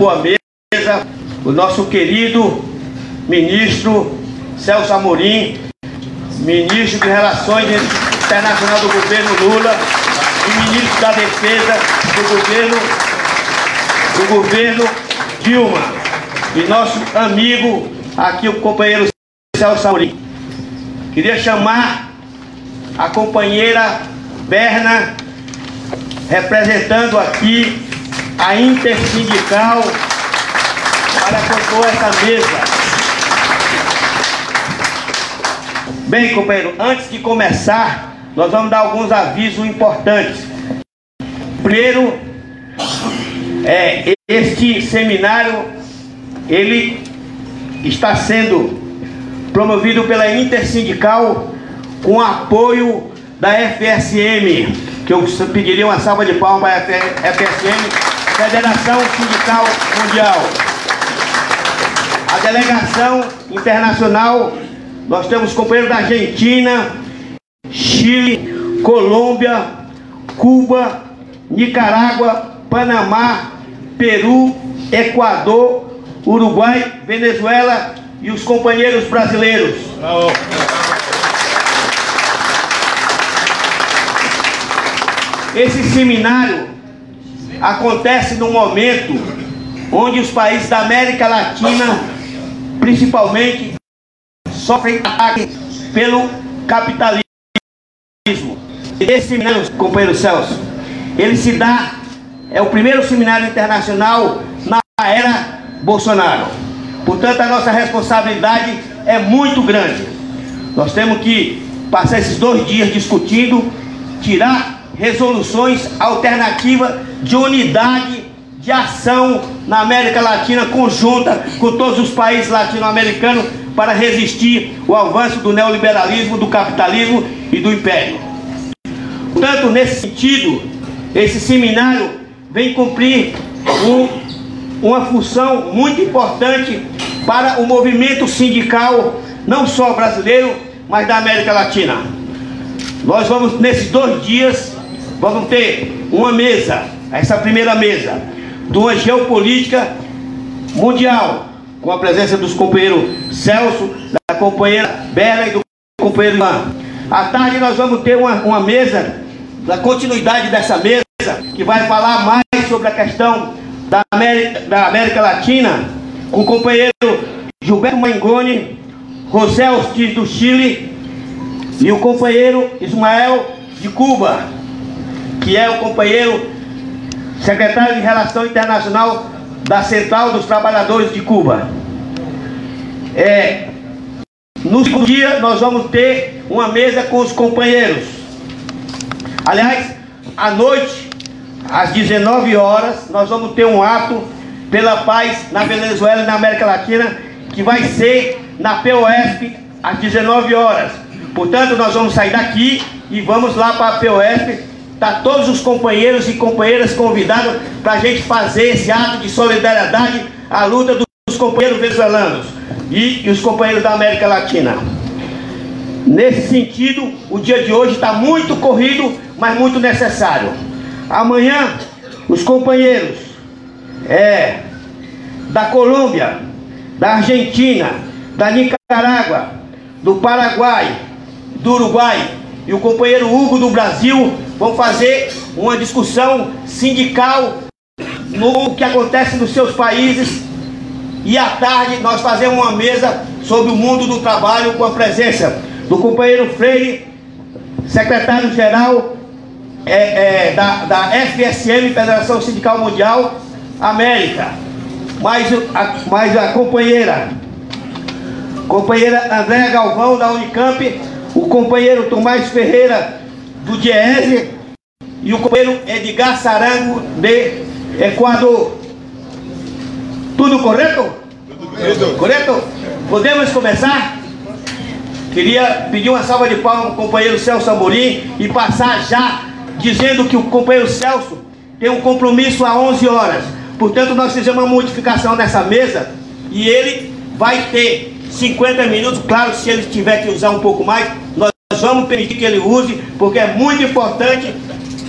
compor a mesa o nosso querido ministro Celso Amorim, ministro de Relações Internacionais do governo Lula e ministro da Defesa do governo, do governo Dilma. E nosso amigo aqui, o companheiro Celso Amorim. Queria chamar a companheira Berna, representando aqui a Intersindical para compor essa mesa. Bem, companheiro, antes de começar, nós vamos dar alguns avisos importantes. Primeiro, é, este seminário, ele está sendo promovido pela Intersindical com apoio da FSM, que eu pediria uma salva de palmas para FSM, Federação Sindical Mundial. A delegação internacional, nós temos companheiros da Argentina, Chile, Colômbia, Cuba, Nicarágua, Panamá, Peru, Equador, Uruguai, Venezuela e os companheiros brasileiros. Esse seminário acontece no momento onde os países da América Latina, principalmente, sofrem ataque pelo capitalismo. Esse seminário, companheiro Celso, ele se dá, é o primeiro seminário internacional na era Bolsonaro. Portanto, a nossa responsabilidade é muito grande. Nós temos que passar esses dois dias discutindo, tirar resoluções alternativas de unidade de ação na América Latina conjunta com todos os países latino-americanos para resistir o avanço do neoliberalismo, do capitalismo e do império. Portanto, nesse sentido, esse seminário vem cumprir um, uma função muito importante para o movimento sindical, não só brasileiro, mas da América Latina. Nós vamos, nesses dois dias, vamos ter uma mesa, essa primeira mesa, de uma geopolítica mundial, com a presença dos companheiros Celso, da companheira Bela e do companheiro Ivan. À tarde nós vamos ter uma, uma mesa, da continuidade dessa mesa, que vai falar mais sobre a questão da América, da América Latina, com o companheiro Gilberto Mangoni, José Ortiz do Chile e o companheiro Ismael de Cuba, que é o companheiro secretário de Relação Internacional da Central dos Trabalhadores de Cuba. É, no segundo dia nós vamos ter uma mesa com os companheiros. Aliás, à noite, às 19 horas, nós vamos ter um ato pela paz na Venezuela e na América Latina, que vai ser na POSP às 19 horas. Portanto, nós vamos sair daqui e vamos lá para a POSP Está todos os companheiros e companheiras convidados para a gente fazer esse ato de solidariedade à luta dos companheiros venezuelanos e, e os companheiros da América Latina. Nesse sentido, o dia de hoje está muito corrido, mas muito necessário. Amanhã, os companheiros é, da Colômbia, da Argentina, da Nicarágua, do Paraguai, do Uruguai e o companheiro Hugo do Brasil vão fazer uma discussão sindical no que acontece nos seus países. E à tarde nós fazemos uma mesa sobre o mundo do trabalho com a presença do companheiro Freire, secretário-geral é, é, da, da FSM, Federação Sindical Mundial América. Mais a, mais a companheira, companheira Andréa Galvão da Unicamp, o companheiro Tomás Ferreira do Diese e o companheiro Edgar Sarango de Equador. Tudo correto? Tudo correto? Podemos começar? Queria pedir uma salva de palmas para o companheiro Celso Amorim e passar já dizendo que o companheiro Celso tem um compromisso às 11 horas. Portanto, nós fizemos uma modificação nessa mesa e ele vai ter 50 minutos. Claro, se ele tiver que usar um pouco mais, nós vamos permitir que ele use, porque é muito importante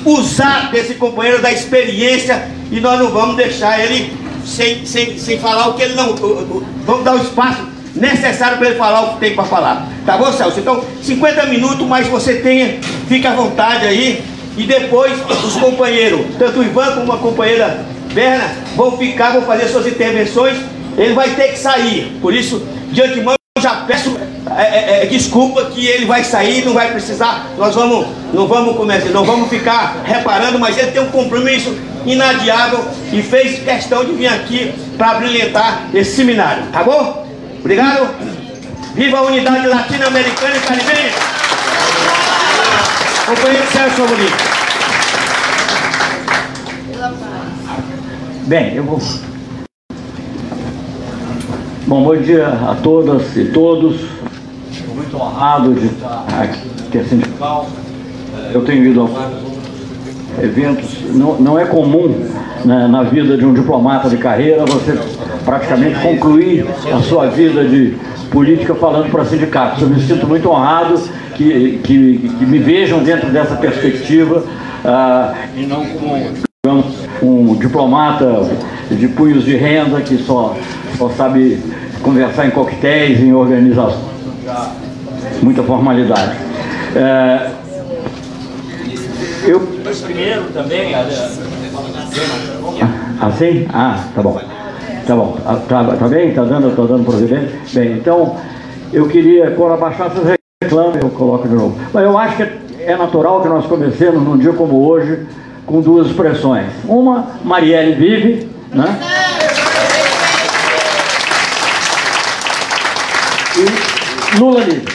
usar desse companheiro da experiência e nós não vamos deixar ele sem, sem, sem falar o que ele não. Vamos dar o espaço necessário para ele falar o que tem para falar. Tá bom, Celso? Então, 50 minutos, mas você tenha, fica à vontade aí. E depois os companheiros, tanto o Ivan como a companheira Berna, vão ficar, vão fazer suas intervenções. Ele vai ter que sair. Por isso, de antemão, eu já peço é, é, é, desculpa que ele vai sair, não vai precisar. Nós vamos, não vamos começar, não vamos ficar reparando, mas ele tem um compromisso inadiável e fez questão de vir aqui para brilhantar esse seminário. Tá bom? Obrigado. Viva a unidade latino-americana e caribenha. Companheiro Sérgio Bonito. Bem, eu vou. Bom, bom dia a todas e todos. Estou muito honrado de estar aqui a sindical. Eu tenho ido a eventos. Não, não é comum né, na vida de um diplomata de carreira você praticamente concluir a sua vida de política falando para sindicatos. Eu me sinto muito honrado que, que, que me vejam dentro dessa perspectiva ah, e não como um diplomata de punhos de renda que só, só sabe conversar em coquetéis, em organizações. Muita formalidade. É, eu... Primeiro também. Assim? Ah, tá bom. Tá bom. Ah, tá, tá bem? Tá dando, tô dando providência? Bem, então, eu queria, quando abaixar essas reclames, eu coloco de novo. Mas eu acho que é natural que nós comecemos num dia como hoje com duas expressões. Uma, Marielle vive, né? E Lula livre.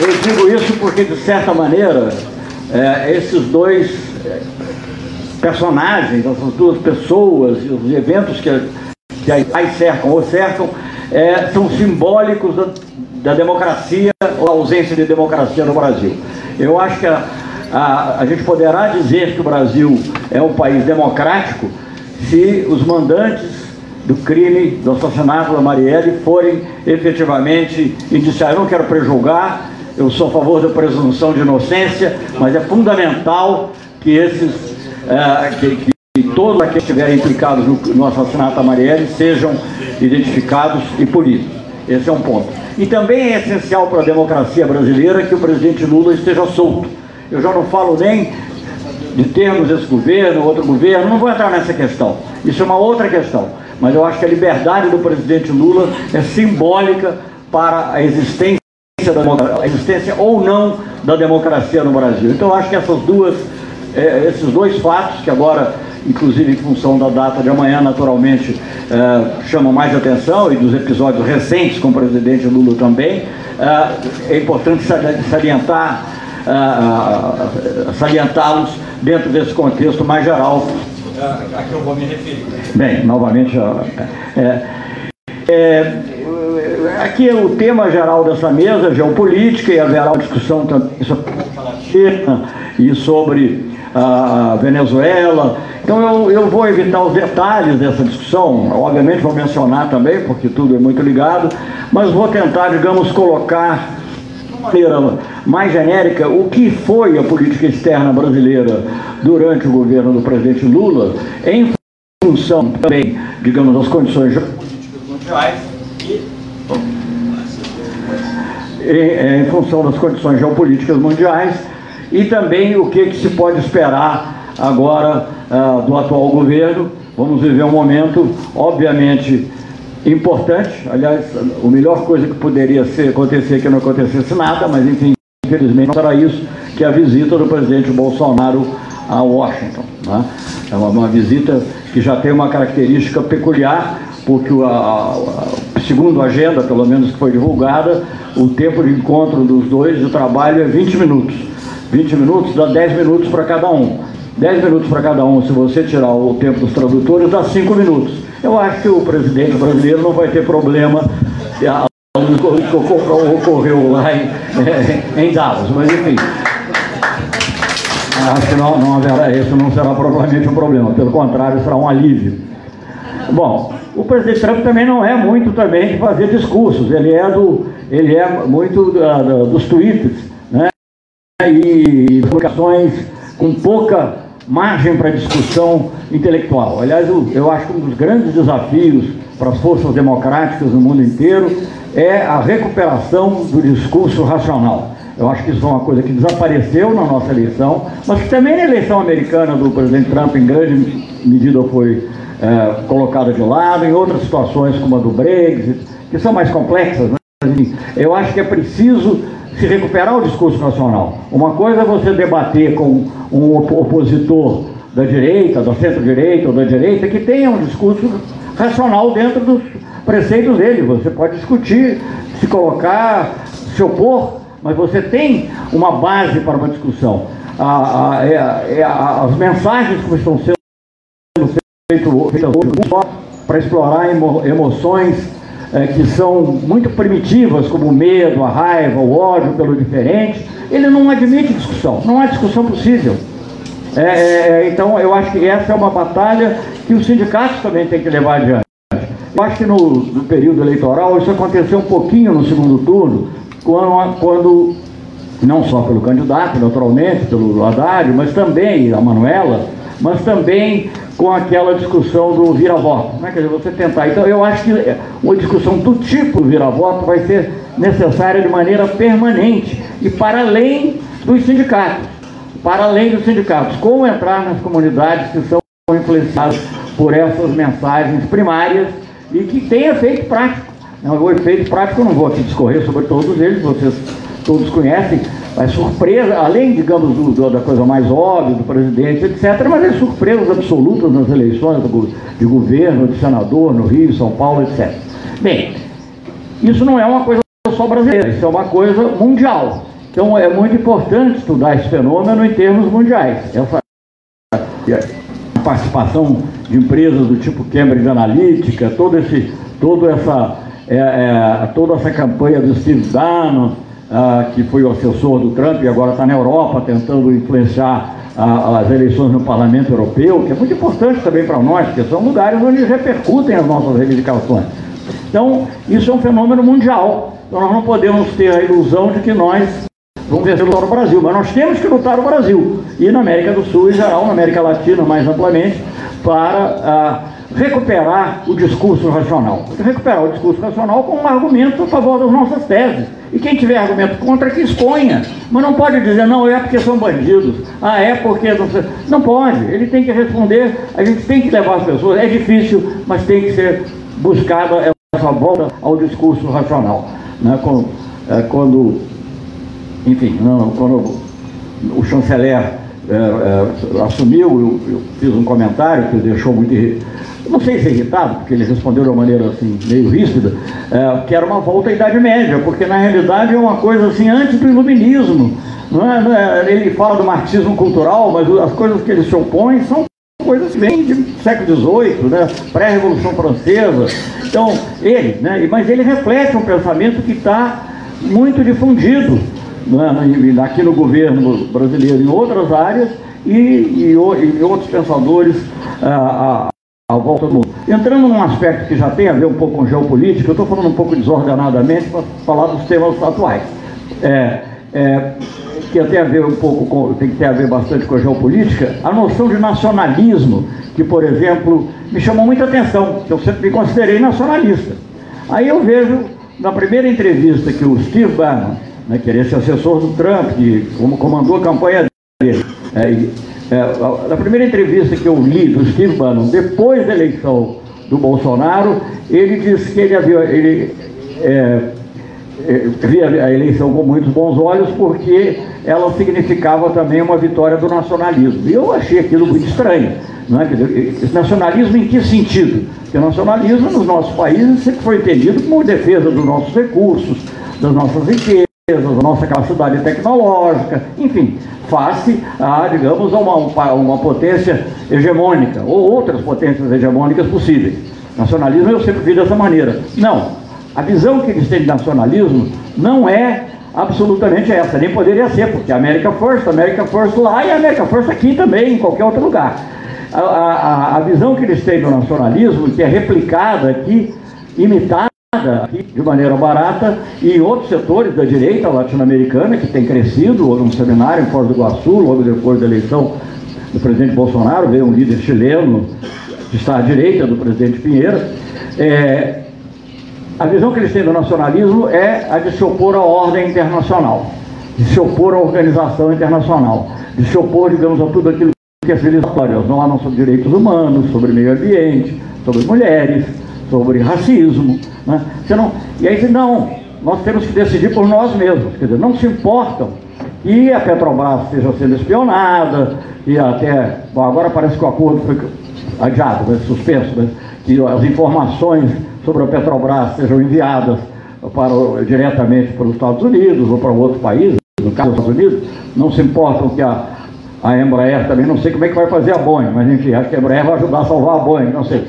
Eu digo isso porque, de certa maneira, é, esses dois personagens, essas duas pessoas, os eventos que, que aí cercam ou cercam, é, são simbólicos da, da, democracia ou ausência de democracia no Brasil. Eu acho que a, a, a gente poderá dizer que o Brasil é um país democrático se os mandantes do crime, do assassinato da Marielle forem efetivamente indiciados. Eu não quero prejulgar, eu sou a favor da presunção de inocência, mas é fundamental que esses, é, que, que todos aqueles que estiverem implicados no, no assassinato da Marielle sejam identificados e punidos. Esse é um ponto. E também é essencial para a democracia brasileira que o presidente Lula esteja solto. Eu já não falo nem de termos esse governo, outro governo, não vou entrar nessa questão. Isso é uma outra questão. Mas eu acho que a liberdade do presidente Lula é simbólica para a existência a existência ou não da democracia no Brasil. Então eu acho que essas duas, é, esses dois fatos, que agora, inclusive em função da data de amanhã, naturalmente é, chamam mais atenção, e dos episódios recentes com o presidente Lula também, é, é importante salientar, salientá-los dentro desse contexto mais geral a que eu vou me referir. Bem, novamente, é, é, aqui é o tema geral dessa mesa, geopolítica, e haverá uma discussão também sobre a China e sobre a Venezuela. Então eu, eu vou evitar os detalhes dessa discussão, obviamente vou mencionar também, porque tudo é muito ligado, mas vou tentar, digamos, colocar de maneira mais genérica o que foi a política externa brasileira durante o governo do presidente Lula, em função também, digamos, das condições geopolíticas mundiais em, em função das condições geopolíticas mundiais e também o que, que se pode esperar agora uh, do atual governo. Vamos viver um momento, obviamente, importante. Aliás, a melhor coisa que poderia ser, acontecer é que não acontecesse nada, mas enfim, infelizmente não será isso, que é a visita do presidente Bolsonaro a Washington. Né? É uma, uma visita que já tem uma característica peculiar, porque a, a, segundo a agenda, pelo menos que foi divulgada, o tempo de encontro dos dois de trabalho é 20 minutos. 20 minutos dá 10 minutos para cada um. 10 minutos para cada um, se você tirar o tempo dos tradutores, dá 5 minutos. Eu acho que o presidente brasileiro não vai ter problema o que ocorreu lá em, em Davos, mas enfim. Acho que não, não haverá, isso não será provavelmente um problema, pelo contrário, será um alívio. Bom, o presidente Trump também não é muito também de fazer discursos, ele é, do, ele é muito da, da, dos tweets, né? E publicações com pouca margem para discussão intelectual. Aliás, eu, eu acho que um dos grandes desafios para as forças democráticas no mundo inteiro é a recuperação do discurso racional. Eu acho que isso é uma coisa que desapareceu na nossa eleição, mas que também na eleição americana do presidente Trump, em grande medida, foi é, colocada de lado, em outras situações, como a do Brexit, que são mais complexas. Né? Eu acho que é preciso se recuperar o discurso nacional. Uma coisa é você debater com um opositor da direita, da centro-direita ou da direita, que tenha um discurso racional dentro dos preceitos dele. Você pode discutir, se colocar, se opor, mas você tem uma base para uma discussão. A, a, é, é, a, as mensagens que estão sendo feitas hoje para explorar emo, emoções é, que são muito primitivas, como o medo, a raiva, o ódio pelo diferente, ele não admite discussão, não há discussão possível. É, é, é então, eu acho que essa é uma batalha que os sindicatos também têm que levar adiante. Eu acho que no, no período eleitoral isso aconteceu um pouquinho no segundo turno, quando, quando não só pelo candidato, naturalmente, pelo Haddad, mas também a Manuela, mas também com aquela discussão do vira-voto. Né? Quer dizer, você tentar. Então, eu acho que uma discussão do tipo vira-voto vai ser necessária de maneira permanente e para além dos sindicatos. Para além dos sindicatos. Como entrar nas comunidades que são influenciadas por essas mensagens primárias e que têm efeito prático. O efeito prático eu não vou aqui discorrer sobre todos eles, vocês todos conhecem, é surpresa, além, digamos, do, do, da coisa mais óbvia do presidente, etc., mas é surpresas absolutas nas eleições do, de governo, de senador, no Rio, São Paulo, etc. Bem, isso não é uma coisa só brasileira, isso é uma coisa mundial. Então é muito importante estudar esse fenômeno em termos mundiais. Essa participação de empresas do tipo Cambridge Analytica, todo esse, todo essa, é, é, toda essa campanha do Steve Bannon, ah, que foi o assessor do Trump e agora está na Europa tentando influenciar ah, as eleições no Parlamento Europeu, que é muito importante também para nós, porque são lugares onde repercutem as nossas reivindicações. Então, isso é um fenômeno mundial. Então, nós não podemos ter a ilusão de que nós vamos vencer lutar no Brasil, mas nós temos que lutar no Brasil e na América do Sul em geral, na América Latina mais amplamente, para ah, recuperar o discurso racional. Recuperar o discurso racional com um argumento a favor das nossas teses. E quem tiver argumento contra, que exponha. Mas não pode dizer, não, é porque são bandidos. Ah, é porque. Não, não pode. Ele tem que responder, a gente tem que levar as pessoas. É difícil, mas tem que ser buscada essa volta ao discurso racional. Né? Quando, é, quando enfim, não, quando o chanceler é, é, assumiu, eu, eu, fiz um comentário que deixou muito não sei se irritado, porque ele respondeu de uma maneira assim, meio ríspida, é, que era uma volta à Idade Média, porque na realidade é uma coisa assim antes do iluminismo. É, é, ele fala do marxismo cultural, mas as coisas que ele se opõe são coisas que vêm século XVIII, né? pré-revolução francesa. Então, ele, né? mas ele reflete um pensamento que está muito difundido né? aqui no governo brasileiro, em outras áreas, e, e, e outros pensadores. Ah, à volta do mundo. Entrando num aspecto que já tem a ver um pouco com geopolítica, eu estou falando um pouco desordenadamente para falar dos temas atuais. É, é, que tem a ver um pouco com, tem que ter a ver bastante com a geopolítica, a noção de nacionalismo, que, por exemplo, me chamou muita atenção, eu sempre me considerei nacionalista. Aí eu vejo, na primeira entrevista que o Steve Bannon, né, que era esse assessor do Trump, que comandou a campanha dele, é, é, na primeira entrevista que eu li do Steve Bannon, depois da eleição do Bolsonaro, ele disse que ele havia, ele, é, é, via a eleição com muitos bons olhos porque ela significava também uma vitória do nacionalismo. E eu achei aquilo muito estranho. Não é? Dizer, nacionalismo em que sentido? Porque nacionalismo nos nossos países sempre foi entendido como defesa dos nossos recursos, das nossas riquezas a nossa capacidade tecnológica, enfim, face a, digamos, uma, uma potência hegemônica, ou outras potências hegemônicas possíveis. Nacionalismo eu sempre vi dessa maneira. Não, a visão que eles têm de nacionalismo não é absolutamente essa, nem poderia ser, porque a América First, a América First lá e a América First aqui também, em qualquer outro lugar. A, a, a visão que eles têm do nacionalismo, que é replicada aqui, imitada, de maneira barata e em outros setores da direita latino-americana que tem crescido, houve um seminário em Foz do Iguaçu, logo depois da eleição do presidente Bolsonaro, veio um líder chileno que está à direita do presidente Pinheiro. É, a visão que eles têm do nacionalismo é a de se opor à ordem internacional, de se opor à organização internacional, de se opor, digamos, a tudo aquilo que é civilizatório, as normas sobre direitos humanos, sobre meio ambiente, sobre mulheres, sobre racismo. Né? Você não, e aí, não, nós temos que decidir por nós mesmos. Quer dizer, não se importam que a Petrobras esteja sendo espionada, e até. Bom, agora parece que o acordo foi adiado, né, suspenso, né, que as informações sobre a Petrobras sejam enviadas para, diretamente para os Estados Unidos ou para outro país, no caso dos Estados Unidos, não se importam que a a Embraer também, não sei como é que vai fazer a Boeing, mas enfim, acho que a Embraer vai ajudar a salvar a Boeing, não sei.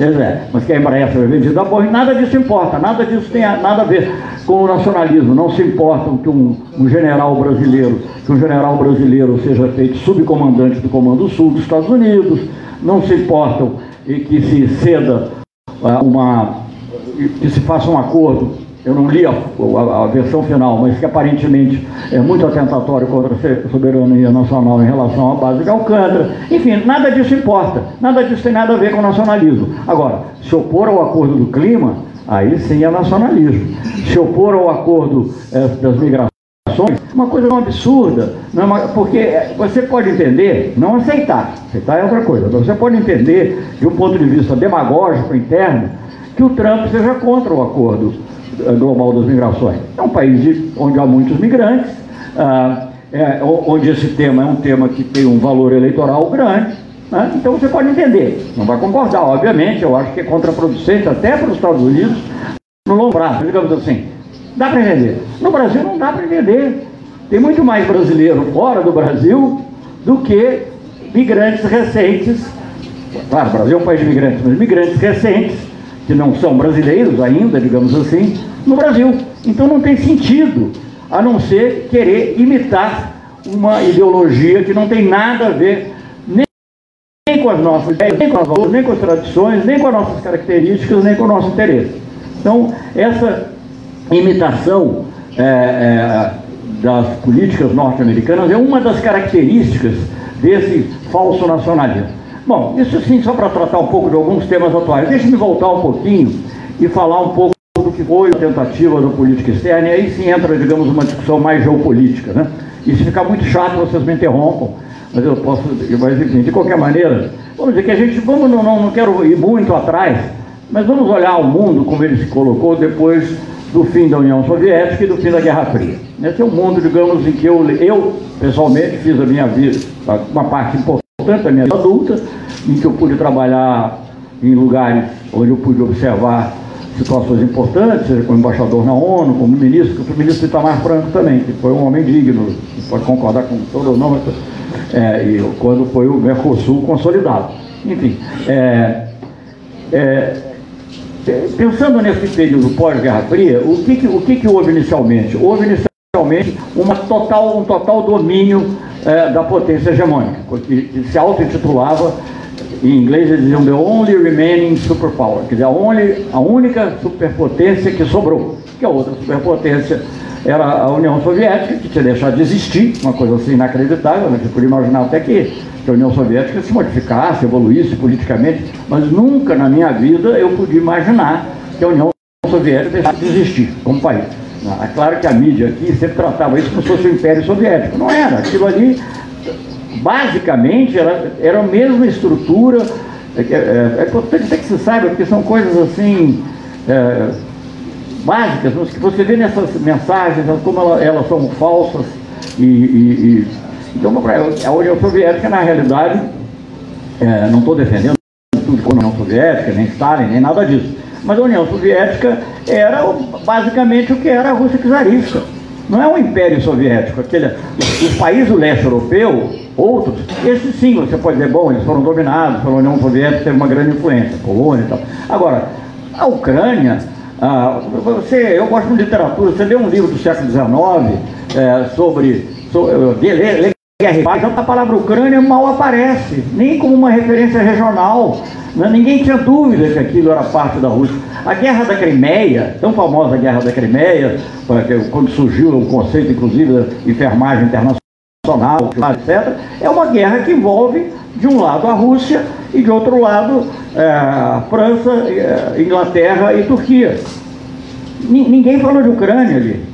É, mas que a Embraer seja vendida a Boeing, nada disso importa, nada disso tem nada a ver com o nacionalismo. Não se importam que um, um general brasileiro, que um general brasileiro seja feito subcomandante do Comando Sul dos Estados Unidos, não se importam e que se ceda uh, uma que se faça um acordo eu não li a, a, a, versão final, mas que aparentemente é muito atentatório contra a soberania nacional em relação à base de Alcântara. Enfim, nada disso importa, nada disso tem nada a ver com o nacionalismo. Agora, se opor ao acordo do clima, aí sim é nacionalismo. Se opor ao acordo é, das migrações, uma coisa tão absurda, não é uma, porque você pode entender, não aceitar, aceitar é outra coisa, mas você pode entender, de um ponto de vista demagógico interno, que o Trump seja contra o acordo global das migrações. É um país de, onde há muitos migrantes, ah, é, onde esse tema é um tema que tem um valor eleitoral grande. Né? Então você pode entender. Não vai concordar, obviamente, eu acho que é contraproducente até para os Estados Unidos no longo prazo, digamos assim. Dá para entender. No Brasil não dá para entender. Tem muito mais brasileiro fora do Brasil do que migrantes recentes. Claro, o Brasil é um país de migrantes, mas migrantes recentes que não são brasileiros ainda, digamos assim, no Brasil. Então não tem sentido, a não ser querer imitar uma ideologia que não tem nada a ver nem, com as nossas ideias, nem com as valores, nem com as tradições, nem com as nossas características, nem com o nosso interesse. Então, essa imitação é, é, das políticas norte-americanas é uma das características desse falso nacionalismo. Bom, isso sim, só para tratar um pouco de alguns temas atuais. Deixe-me voltar um pouquinho e falar um pouco que foi a tentativa da política externa, e aí sim entra, digamos, uma discussão mais geopolítica. Né? E se ficar muito chato, vocês me interrompam, mas eu posso, mas enfim, de qualquer maneira, vamos dizer que a gente, vamos, não, não, não quero ir muito atrás, mas vamos olhar o mundo como ele se colocou depois do fim da União Soviética e do fim da Guerra Fria. Esse é um mundo, digamos, em que eu, eu pessoalmente fiz a minha vida, uma parte importante importante da minha vida adulta, em que eu pude trabalhar em lugares onde eu pude observar situações importantes, como embaixador na ONU, como ministro, o ministro Itamar Franco também, que foi um homem digno, pode concordar com todo o nome, é, e quando foi o Mercosul consolidado. Enfim, é, é, pensando nesse período pós-Guerra Fria, o que, que, o que, que houve inicialmente? Houve inicialmente uma total, um total domínio é, da potência hegemônica, que, que se auto-intitulava, em inglês eles diziam The Only Remaining Superpower, quer dizer, a, only, a única superpotência que sobrou, que a outra superpotência era a União Soviética, que tinha deixado de existir, uma coisa assim inacreditável, né? você podia imaginar até que, que a União Soviética se modificasse, evoluísse politicamente, mas nunca na minha vida eu podia imaginar que a União Soviética deixasse de existir como país. É claro que a mídia aqui sempre tratava isso como se fosse o Império Soviético. Não era. Aquilo ali, basicamente, era, era a mesma estrutura. É, é, é importante até que se saiba, porque são coisas assim. É, básicas, mas que você vê nessas mensagens, como elas, elas são falsas e, e, e então a União Soviética na realidade é, não estou defendendo tudo como a União Soviética, nem Stalin, nem nada disso. Mas a União Soviética era basicamente o que era a Rússia czarista. Não é um império soviético, aquele, os países do leste europeu, outros, esses sim, você pode dizer, bom, eles foram dominados pela União Soviética, teve uma grande influência, Polônia e tal. Agora, a Ucrânia, ah, você, eu gosto de literatura, você lê um livro do século XIX é, sobre, sobre guerra então a palavra Ucrânia mal aparece, nem como uma referência regional. Né? Ninguém tinha dúvida que aquilo era parte da Rússia. A Guerra da Crimeia, tão famosa Guerra da Crimeia, quando surgiu o conceito, inclusive, de enfermagem internacional, etc., é uma guerra que envolve, de um lado, a Rússia e, de outro lado, é, a França, é, Inglaterra e Turquia. Ninguém falou de Ucrânia ali.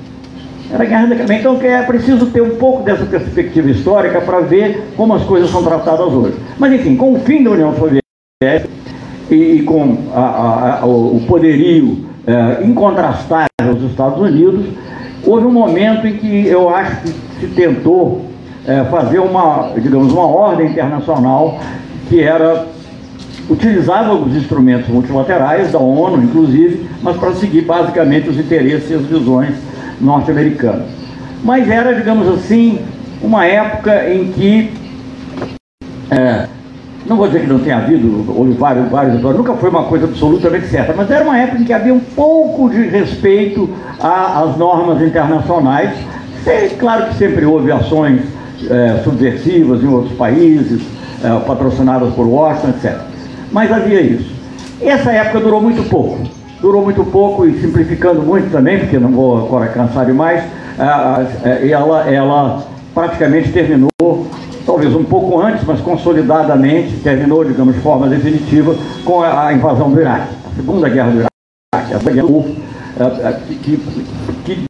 Era guerra da Então é preciso ter um pouco dessa perspectiva histórica para ver como as coisas são tratadas hoje. Mas enfim, com o fim da União Soviética e, e com a, a, a, o poderio é, incontrastável dos Estados Unidos, houve um momento em que eu acho que se tentou é, fazer uma, digamos, uma ordem internacional que era utilizava os instrumentos multilaterais da ONU, inclusive, mas para seguir basicamente os interesses e as visões norte-americanos. Mas era, digamos assim, uma época em que, é, não vou dizer que não tenha havido, houve vários, vários, nunca foi uma coisa absolutamente certa, mas era uma época em que havia um pouco de respeito às normas internacionais. É claro que sempre houve ações é, subversivas em outros países, é, patrocinadas por Washington, etc. Mas havia isso. Essa época durou muito pouco durou muito pouco e simplificando muito também, porque não vou agora cansar demais, ela, ela praticamente terminou, talvez um pouco antes, mas consolidadamente, terminou, digamos, de forma definitiva, com a invasão do Iraque, a Segunda Guerra do Iraque, essa guerra que, que, que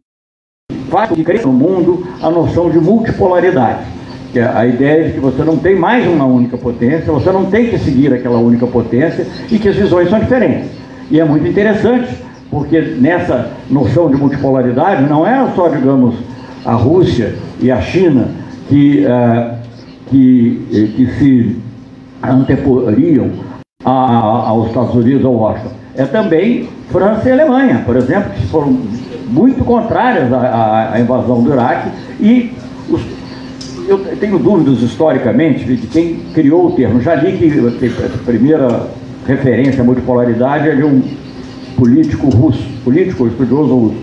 faz que cresça no mundo a noção de multipolaridade. Que é a ideia de que você não tem mais uma única potência, você não tem que seguir aquela única potência e que as visões são diferentes. E é muito interessante, porque nessa noção de multipolaridade não é só, digamos, a Rússia e a China que, uh, que, eh, que se anteporiam a, a, aos Estados Unidos ou Washington. É também França e Alemanha, por exemplo, que foram muito contrárias à, à invasão do Iraque e os, eu tenho dúvidas historicamente de quem criou o termo. Já li que a primeira referência à multipolaridade é de um político russo, político estudioso russo.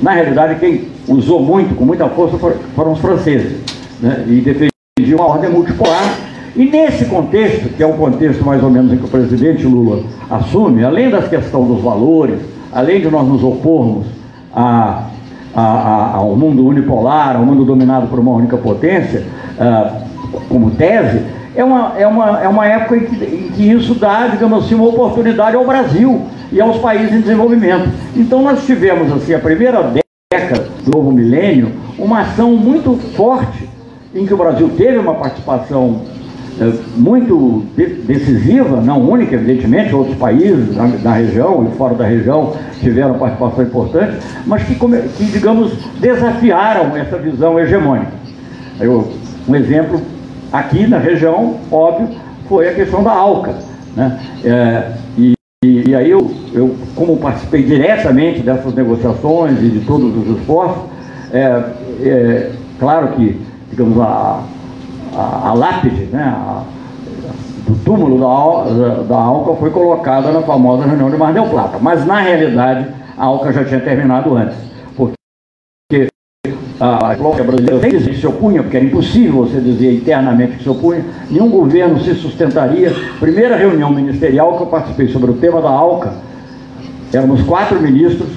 Na realidade, quem usou muito, com muita força, foram os franceses, né? e defendiam uma ordem multipolar. E nesse contexto, que é o contexto mais ou menos em que o presidente Lula assume, além das questões dos valores, além de nós nos opormos a, a, a, ao mundo unipolar, ao mundo dominado por uma única potência, uh, como tese, é uma, é uma, é uma época em que, em que isso dá, digamos assim, uma oportunidade ao Brasil e aos países em desenvolvimento. Então nós tivemos, assim, a primeira década do novo milênio, uma ação muito forte em que o Brasil teve uma participação é, muito de decisiva, não única, evidentemente, outros países na, na, região e fora da região tiveram participação importante, mas que, que digamos, desafiaram essa visão hegemônica. Eu, um exemplo Aqui na região, óbvio, foi a questão da ALCA. Né? É, e, e, aí eu, eu, como participei diretamente dessas negociações e de todos os esforços, é, é claro que, digamos, a, a, a lápide, né, a, do túmulo da, da ALCA foi colocada na famosa reunião de Mar del Plata, mas na realidade a ALCA já tinha terminado antes a Colômbia brasileira fez que se opunha, porque era impossível você dizer internamente que se opunha, nenhum governo se sustentaria. Primeira reunião ministerial que eu participei sobre o tema da ALCA, éramos quatro ministros,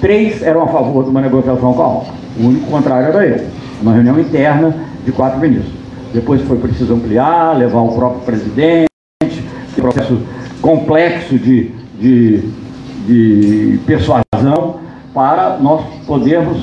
três eram a favor de uma negociação com a ALCA. O único contrário era eu. Uma reunião interna de quatro ministros. Depois foi preciso ampliar, levar o próprio presidente, processo complexo de, de, de persuasão para nós podermos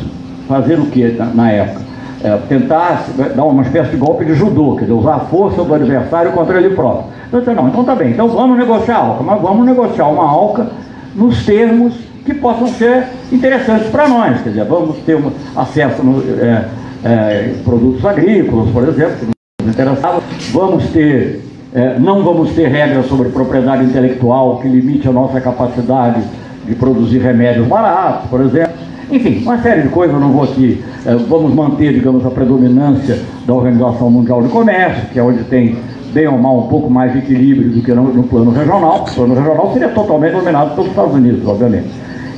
fazer o que na, na época? É, tentar dar uma espécie de golpe de judô, quer dizer, usar a força do adversário contra ele próprio. Então, disse, não, então tá bem, então vamos negociar a ALCA, mas vamos negociar uma ALCA nos termos que possam ser interessantes para nós, quer dizer, vamos ter um acesso a é, é, produtos agrícolas, por exemplo, que nos interessava, vamos ter, é, não vamos ter regras sobre propriedade intelectual que limite a nossa capacidade de produzir remédios baratos, por exemplo, enfim, uma série de coisas, eu não vou aqui. Eh, vamos manter, digamos, a predominância da Organização Mundial de Comércio, que é onde tem, bem ou mal, um pouco mais de equilíbrio do que no, no plano regional. O plano regional seria totalmente dominado pelos Estados Unidos, obviamente.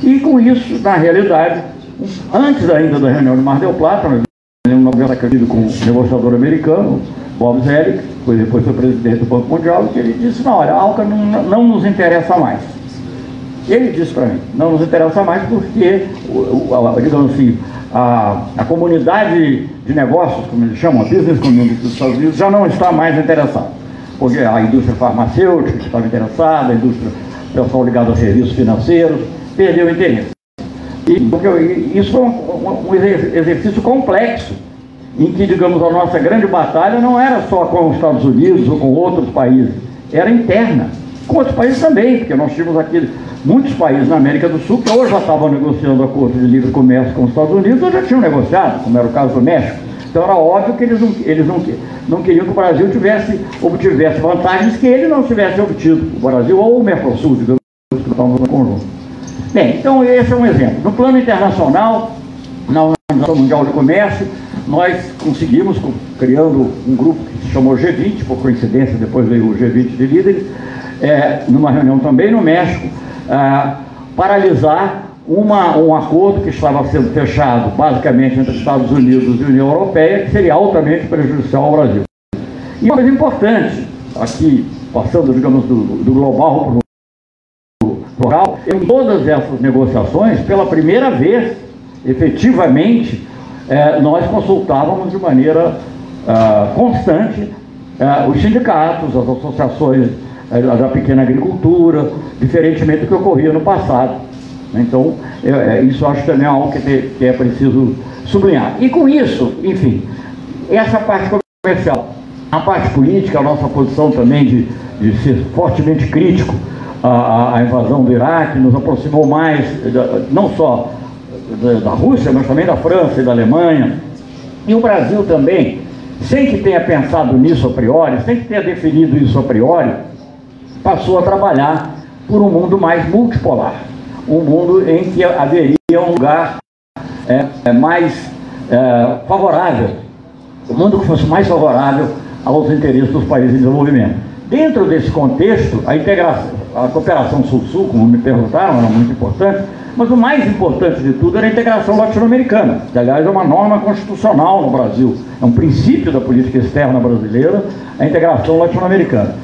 E com isso, na realidade, antes ainda da reunião de Mar del Plata, nós uma acredito com o negociador americano, Bob Zelig, que depois foi presidente do Banco Mundial, que ele disse, não, olha, a ALCA não, não nos interessa mais. Ele disse para mim, não nos interessa mais porque, digamos assim, a, a comunidade de negócios, como eles chamam, a business community dos Estados Unidos, já não está mais interessada. Porque a indústria farmacêutica estava interessada, a indústria pessoal ligado a serviços financeiros, perdeu o interesse. E isso foi um, um exercício complexo, em que, digamos, a nossa grande batalha não era só com os Estados Unidos ou com outros países, era interna. Com outros países também, porque nós tínhamos aqui muitos países na América do Sul que ou já estavam negociando acordo de livre comércio com os Estados Unidos ou já tinham negociado, como era o caso do México. Então era óbvio que eles não, eles não, não queriam que o Brasil tivesse, obtivesse vantagens que ele não tivesse obtido, o Brasil ou o Mercosul, digamos, que estamos no conjunto. Bem, então esse é um exemplo. No plano internacional, na Organização Mundial de Comércio, nós conseguimos, criando um grupo que se chamou G20, por coincidência, depois veio o G20 de líderes, é, numa reunião também no México, é, paralisar uma, um acordo que estava sendo fechado basicamente entre Estados Unidos e União Europeia, que seria altamente prejudicial ao Brasil. E uma coisa importante, aqui, passando, digamos, do, do global para o local, em todas essas negociações, pela primeira vez, efetivamente, é, nós consultávamos de maneira uh, constante os sindicatos, as associações da pequena agricultura, diferentemente do que ocorria no passado. Então, eu, é, isso acho também é algo que é preciso sublinhar. E com isso, enfim, essa parte comercial. A parte política, a nossa posição também de, de ser fortemente crítico à, à invasão do Iraque, nos aproximou mais, não só da Rússia, mas também da França e da Alemanha. E o Brasil também, sem que tenha pensado nisso a priori, sem que tenha definido isso a priori, passou a trabalhar por um mundo mais multipolar. Um mundo em que haveria um lugar é, é mais é, favorável, um mundo que fosse mais favorável aos interesses dos países em desenvolvimento. Dentro desse contexto, a integração, a cooperação sul-sul, como me perguntaram, era muito importante, mas o mais importante de tudo era a integração latino-americana, que aliás é uma norma constitucional no Brasil, é um princípio da política externa brasileira, a integração latino-americana.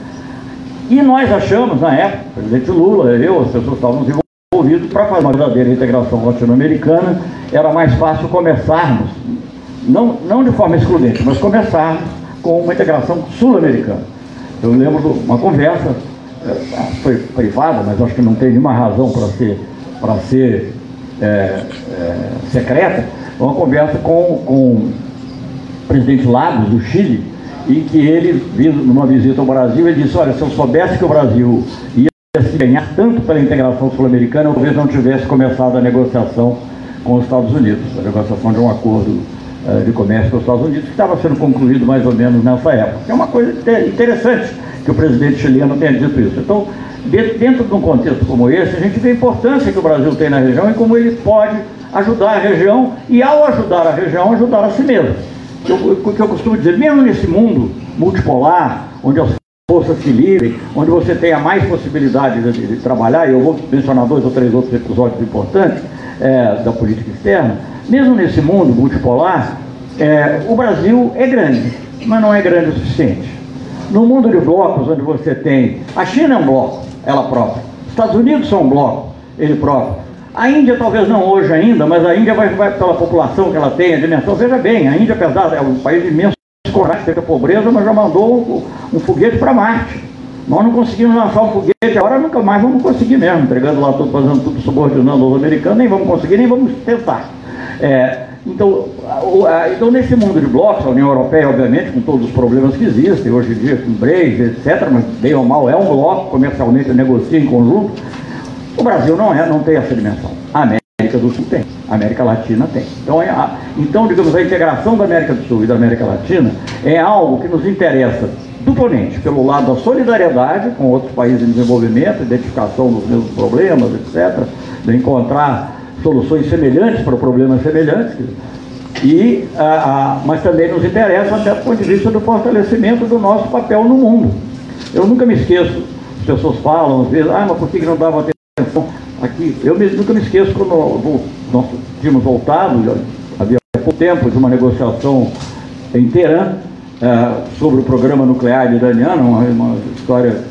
E nós achamos, na época, o presidente Lula, eu, as pessoas estavam envolvidos, para fazer uma verdadeira integração latino-americana, era mais fácil começarmos, não, não de forma excludente, mas começarmos com uma integração sul-americana. Eu lembro de uma conversa, eh, foi privada, mas acho que não tem nenhuma razão para ser para ser é, é, secreta, uma conversa com, com o presidente Lagos, do Chile, e que ele, numa visita ao Brasil, ele disse, olha, se eu soubesse que o Brasil ia se ganhar tanto pela integração sul-americana, talvez não tivesse começado a negociação com os Estados Unidos, a negociação de um acordo é, de comércio com os Estados Unidos, que estava sendo concluído mais ou menos nessa época. É uma coisa interessante que o presidente chileno tenha dito isso. Então, dentro de um contexto como esse, a gente vê a importância que o Brasil tem na região e como ele pode ajudar a região e, ao ajudar a região, ajudar a si mesmo. O que eu costumo dizer, mesmo nesse mundo multipolar, onde as forças se livrem, onde você tenha mais possibilidade de, de, trabalhar, e eu vou mencionar dois ou três outros episódios importantes é, da política externa, mesmo nesse mundo multipolar, é, o Brasil é grande, mas não é grande o suficiente. No mundo de blocos, onde você tem. A China é um bloco, ela própria. Estados Unidos são um bloco, ele próprio. A Índia talvez não hoje ainda, mas a Índia vai, vai pela população que ela tem, a dimensão. Veja bem, a Índia, apesar é um país imenso, coragem, teve a pobreza, mas já mandou um, foguete para Marte. Nós não conseguimos lançar um foguete, agora nunca mais vamos conseguir mesmo, entregando lá tudo, fazendo tudo subordinando aos americanos, nem vamos conseguir, nem vamos tentar. É, então, então, nesse mundo de blocos, a União Europeia, obviamente, com todos os problemas que existem, hoje em dia com Brexit, etc., mas bem ou mal é um bloco, comercialmente negocia em conjunto. O Brasil não, é, não tem essa dimensão. A América do Sul tem, a América Latina tem. Então, é a, então, digamos, a integração da América do Sul e da América Latina é algo que nos interessa duplamente, pelo lado da solidariedade com outros países em desenvolvimento, identificação dos mesmos problemas, etc., de encontrar soluções semelhantes para problemas semelhantes, e, a, a, mas também nos interessa até do ponto de vista do fortalecimento do nosso papel no mundo. Eu nunca me esqueço, as pessoas falam às vezes, ah, mas por que não dava atenção aqui? Eu me, nunca me esqueço quando nós tínhamos voltado, havia pouco tempo, de uma negociação em Teherã, é, sobre o programa nuclear iraniano, uma, uma história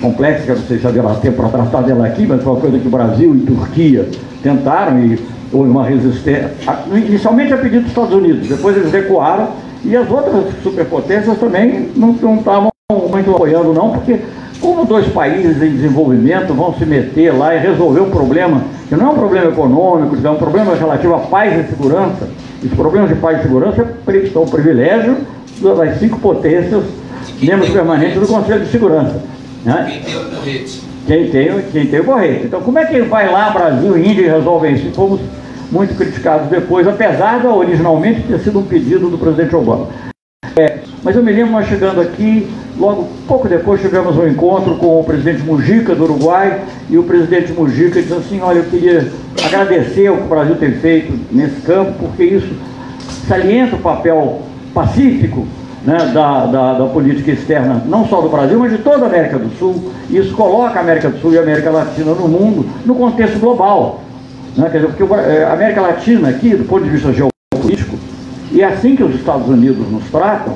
complexa, que não sei se haverá tempo para tratar dela aqui, mas foi uma coisa que o Brasil e Turquia tentaram e houve uma resistência, inicialmente a pedido dos Estados Unidos, depois eles recuaram e as outras superpotências também não estavam muito apoiando não, porque como dois países em desenvolvimento vão se meter lá e resolver um problema, que não é um problema econômico, é um problema relativo à paz e segurança, os problemas de paz e segurança são um privilégio das cinco potências membros permanentes do Conselho de Segurança. Né? Quem tem o correte. Quem tem, quem tem o correte. Então, como é que vai lá, Brasil e Índia, e resolve isso? Fomos muito criticados depois, apesar de originalmente ter sido um pedido do presidente Obama. É, mas eu me lembro nós chegando aqui, logo pouco depois tivemos um encontro com o presidente Mujica do Uruguai e o presidente Mujica disse assim, olha, eu queria agradecer o que o Brasil tem feito nesse campo, porque isso salienta o papel pacífico né, da, da, da, política externa, não só do Brasil, mas de toda a América do Sul. Isso coloca a América do Sul e a América Latina no mundo no contexto global. Né, quer dizer, porque é, a América Latina, aqui, do ponto de vista geopolítico, e é assim que os Estados Unidos nos tratam,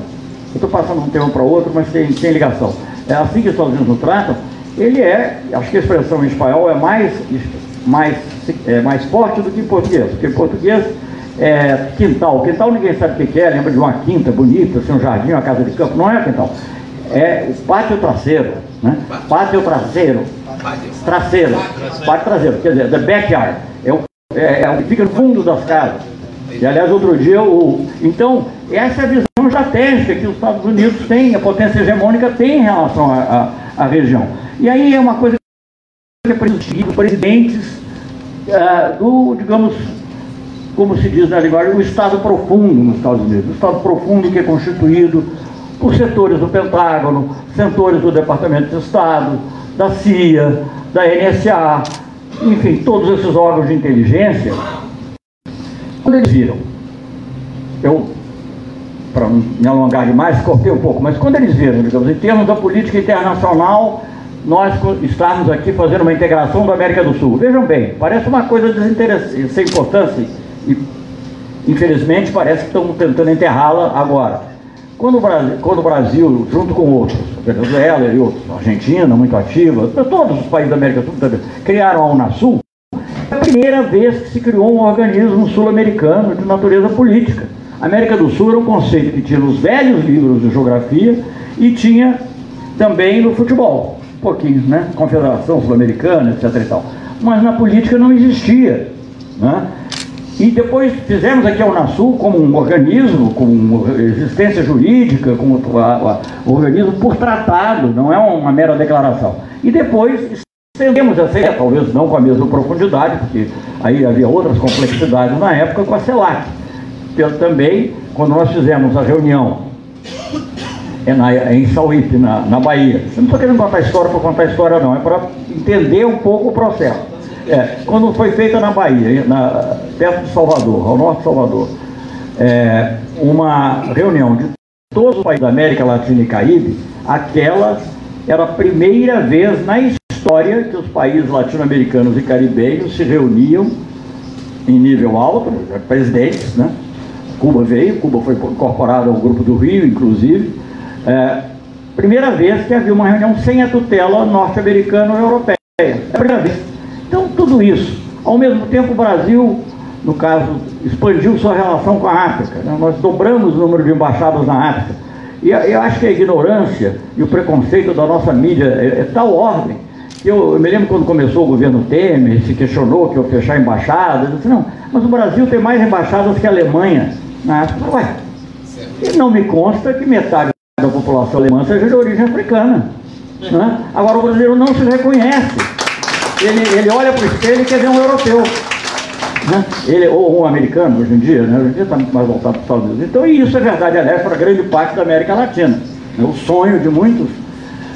estou passando de um tema para outro, mas tem, tem ligação. É assim que os Estados Unidos nos tratam, ele é, acho que a expressão em espanhol é mais, mais, é mais forte do que em português, porque em português é, quintal. Quintal ninguém sabe o que é, lembra de uma quinta bonita, assim, um jardim, uma casa de campo. Não é quintal. É o pátio traseiro. Né? Pátio traseiro. Traseiro. Pátio traseiro. Quer dizer, the backyard. É o, é, é o que fica no fundo das casas. E aliás, outro dia, o... então, essa visão estratégica que os Estados Unidos têm, a potência hegemônica tem em relação à região. E aí é uma coisa que é preciso presidentes uh, do, digamos, como se diz na linguagem, o Estado profundo nos Estados Unidos. O Estado profundo que é constituído por setores do Pentágono, setores do Departamento de Estado, da CIA, da NSA, enfim, todos esses órgãos de inteligência. Quando eles viram, eu, para me alongar demais, cortei um pouco, mas quando eles viram, digamos, em termos da política internacional, nós estamos aqui fazendo uma integração da América do Sul. Vejam bem, parece uma coisa sem importância, e infelizmente parece que estão tentando enterrá-la agora. Quando o, Brasil, quando o Brasil, junto com outros, Venezuela e outros, Argentina, muito ativa, todos os países da América do Sul criaram a Unasul, é a primeira vez que se criou um organismo sul-americano de natureza política. A América do Sul era um conceito que tinha nos velhos livros de geografia e tinha também no futebol, um pouquinho, né? Confederação Sul-Americana, etc. E tal. Mas na política não existia. Né? E depois fizemos aqui a Unasul como um organismo, com existência jurídica, como um organismo por tratado, não é uma mera declaração. E depois estendemos essa ideia, talvez não com a mesma profundidade, porque aí havia outras complexidades na época com a CELAC. Também, quando nós fizemos a reunião é na, em Sauípe, na, na Bahia. Eu não estou querendo contar história para contar história, não, é para entender um pouco o processo. É, quando foi feita na Bahia, na, perto de Salvador, ao norte de Salvador, é, uma reunião de todos os países da América Latina e Caribe, aquela era a primeira vez na história que os países latino-americanos e caribenhos se reuniam em nível alto, presidentes, né? Cuba veio, Cuba foi incorporado ao grupo do Rio, inclusive. É, primeira vez que havia uma reunião sem a tutela norte-americana ou europeia. É a primeira vez. Então, tudo isso. Ao mesmo tempo, o Brasil, no caso, expandiu sua relação com a África. Né? Nós dobramos o número de embaixadas na África. E eu acho que a ignorância e o preconceito da nossa mídia é, é tal ordem que eu, eu, me lembro quando começou o governo Temer, se questionou que eu fechar embaixadas. Eu disse, não, mas o Brasil tem mais embaixadas que a Alemanha na África. Ué, e não me consta que metade da população alemã seja de origem africana. Né? Agora o brasileiro não se reconhece ele, ele olha para o espelho e quer ver um europeu. Né? Ele, ou um americano hoje em dia, né? hoje em dia está mais voltado para os Estados Unidos. Então, isso é verdade, aliás, para grande parte da América Latina. Né? O sonho de muitos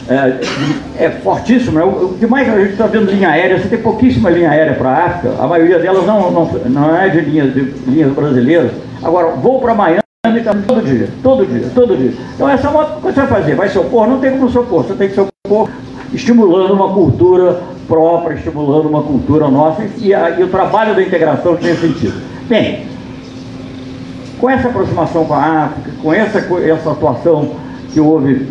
é, é fortíssimo. Né? O que mais a gente está vendo linha aérea, você tem pouquíssima linha aérea para a África, a maioria delas não, não, não é de linhas, de linhas brasileiras. Agora, vou para Miami tá todo dia, todo dia, todo dia. Então essa é uma coisa que você vai fazer, vai se opor? Não tem como se opor, você tem que se opor estimulando uma cultura própria, estimulando uma cultura nossa e, a, e o trabalho da integração tinha sentido. Bem, com essa aproximação com a África, com essa, essa atuação que houve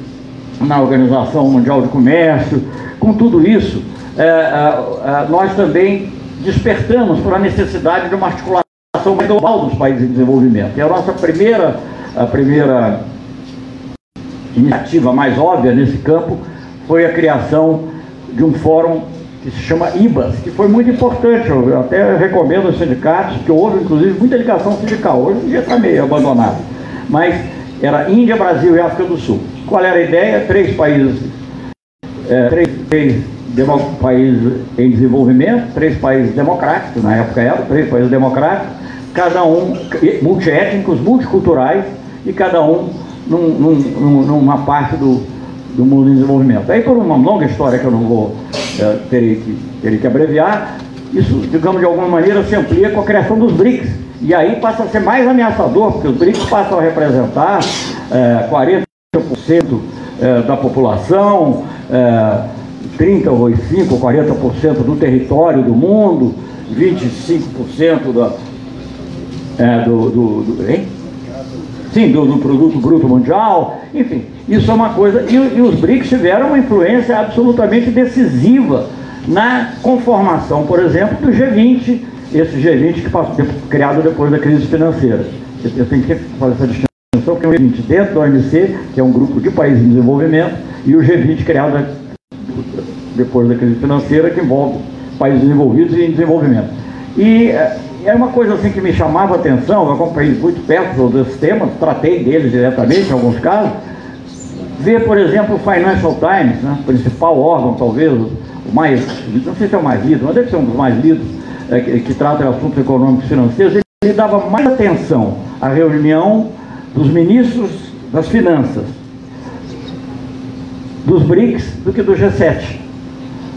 na Organização Mundial de Comércio, com tudo isso, é, é, é nós também despertamos para a necessidade de uma articulação global dos países em desenvolvimento. E a nossa primeira, a primeira iniciativa mais óbvia nesse campo foi a criação de um fórum que se chama IBAS, que foi muito importante. Eu até recomendo aos sindicatos, que houve inclusive muita ligação sindical. Hoje em dia está meio abandonado. Mas era Índia, Brasil e África do Sul. Qual era a ideia? Três países, é, três, três países em desenvolvimento, três países democráticos, na época era, três países democráticos, cada um multiétnicos, multiculturais e cada um num, num, numa parte do, do mundo em desenvolvimento. Aí, por uma longa história que eu não vou é, que, ter que abreviar, isso, digamos, de alguma maneira se amplia com a criação dos BRICS. E aí passa a ser mais ameaçador, porque os BRICS passam a representar é, 40% é, da população, é, 30 ou 5 ou 40% do território do mundo, 25% da, é, do, do, do, hein? Sim, do, do, produto bruto mundial, enfim, isso é uma coisa. E, e os BRICS tiveram uma influência absolutamente decisiva na conformação, por exemplo, do G20, esse G20 que passou, criado depois da crise financeira. Eu tenho que fazer essa distinção, porque é o G20 dentro do OMC, que é um grupo de países em desenvolvimento, e o G20 criado depois da crise financeira, que envolve países desenvolvidos e em desenvolvimento. E é uma coisa assim que me chamava a atenção, eu acompanhei muito perto desses temas, tratei deles diretamente em alguns casos, ver, por exemplo, o Financial Times, né, principal órgão, talvez, o mais, não sei se é o mais lido, mas deve ser um dos mais lidos, é, que, que trata assuntos econômicos e financeiros, ele dava mais atenção à reunião dos ministros das finanças dos BRICS do que do G7.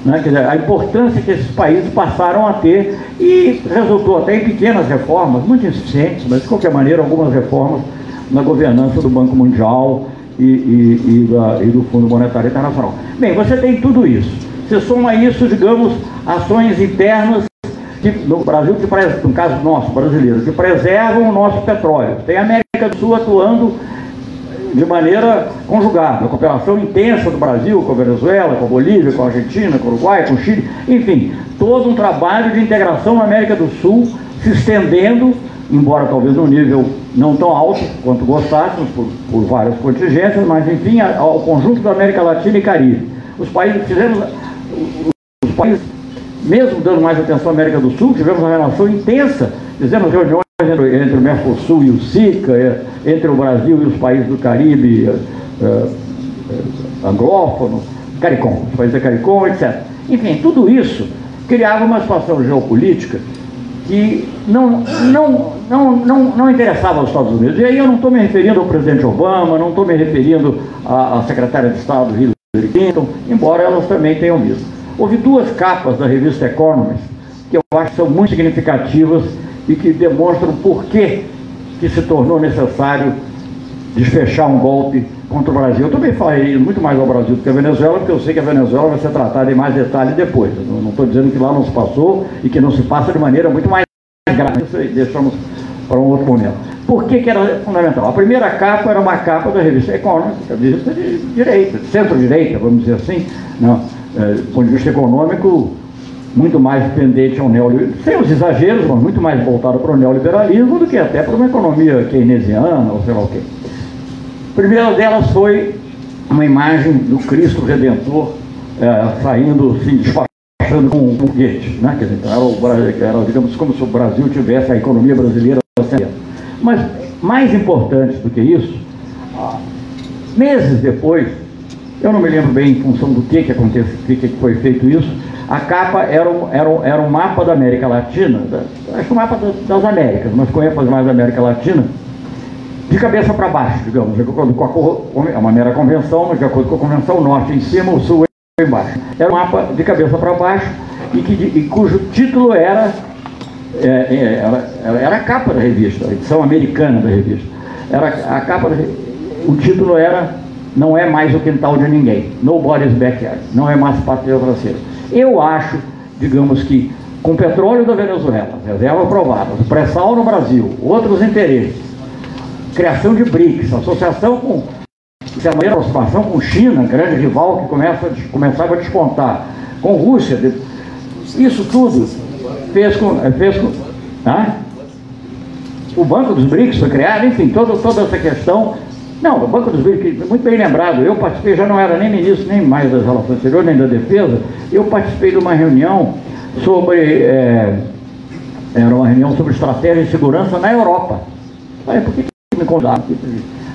Né? Quer dizer, a importância que esses países passaram a ter e resultou até em pequenas reformas, muito insuficientes, mas de qualquer maneira algumas reformas na governança do Banco Mundial e, e, e, da, e do Fundo Monetário Internacional. Bem, você tem tudo isso. Você soma isso, digamos, ações internas que, no Brasil, que, no caso nosso, brasileiro, que preservam o nosso petróleo. Tem a América do Sul atuando de maneira conjugada. A cooperação intensa do Brasil com a Venezuela, com a Bolívia, com a Argentina, com o Uruguai, com o Chile, enfim, todo um trabalho de integração na América do Sul se estendendo, embora talvez num nível não tão alto quanto gostássemos, por, por várias contingências, mas enfim, ao conjunto da América Latina e Caribe. Os países fizemos, os países, mesmo dando mais atenção à América do Sul, tivemos uma relação intensa, fizemos reuniões entre, o Mercosul e o SICA, é, entre o Brasil e os países do Caribe, é, é, anglófono, CARICOM, os países da CARICOM, etc. Enfim, tudo isso criava uma situação geopolítica que não, não, não, não, não interessava aos Estados Unidos. E aí eu não estou me referindo ao presidente Obama, não estou me referindo à, à secretária de Estado Hillary Clinton, embora elas também tenham visto. Houve duas capas da revista Economist que eu acho que são muito significativas e que demonstram por que, se tornou necessário desfechar um golpe contra o Brasil. Eu também falei muito mais ao Brasil do que a Venezuela, porque eu sei que a Venezuela vai ser tratada em mais detalhe depois. Eu não estou dizendo que lá não se passou e que não se passa de maneira muito mais grave. Isso deixamos para um outro momento. Por que, que era fundamental? A primeira capa era uma capa da revista Economist, a revista de direita, centro-direita, vamos dizer assim, não, é, do ponto de vista econômico, muito mais tendente ao neoliberalismo, sem os exageros, mas muito mais voltado para o neoliberalismo do que até para uma economia keynesiana ou sei lá o quê. A primeira delas foi uma imagem do Cristo Redentor é, saindo, assim, despachando com um foguete. Né? Quer dizer, era, era, digamos, como se o Brasil tivesse a economia brasileira. Mas, mais importante do que isso, meses depois, eu não me lembro bem em função do que, que aconteceu, que, que foi feito isso, a capa era um, era um, era um mapa da América Latina, da, acho que um mapa das Américas, mas com ênfase mais da América Latina, de cabeça para baixo, digamos, de acordo com a, é uma mera convenção, mas de acordo com a convenção, o norte em cima, o sul embaixo. Era um mapa de cabeça para baixo e, que, e cujo título era, é, é, era, era a capa da revista, a edição americana da revista. Era a capa, o título era Não é mais o quintal de ninguém, Nobody's Backyard, não é mais pátria brasileira. Eu acho, digamos que, com o petróleo da Venezuela, reserva aprovada, pré-sal no Brasil, outros interesses, criação de BRICS, associação com, de certa maneira, aproximação com China, grande rival que começa, começava a despontar, com Rússia, isso tudo fez com. Fez com ah? O Banco dos BRICS foi criado, enfim, toda, toda essa questão. Não, o Banco dos BRICS, muito bem lembrado, eu participei, já não era nem ministro, nem mais das Relações Exteriores, nem da Defesa, eu participei de uma reunião sobre. eh, era uma reunião sobre estratégia de segurança na Europa. Aí, por que, me convidaram?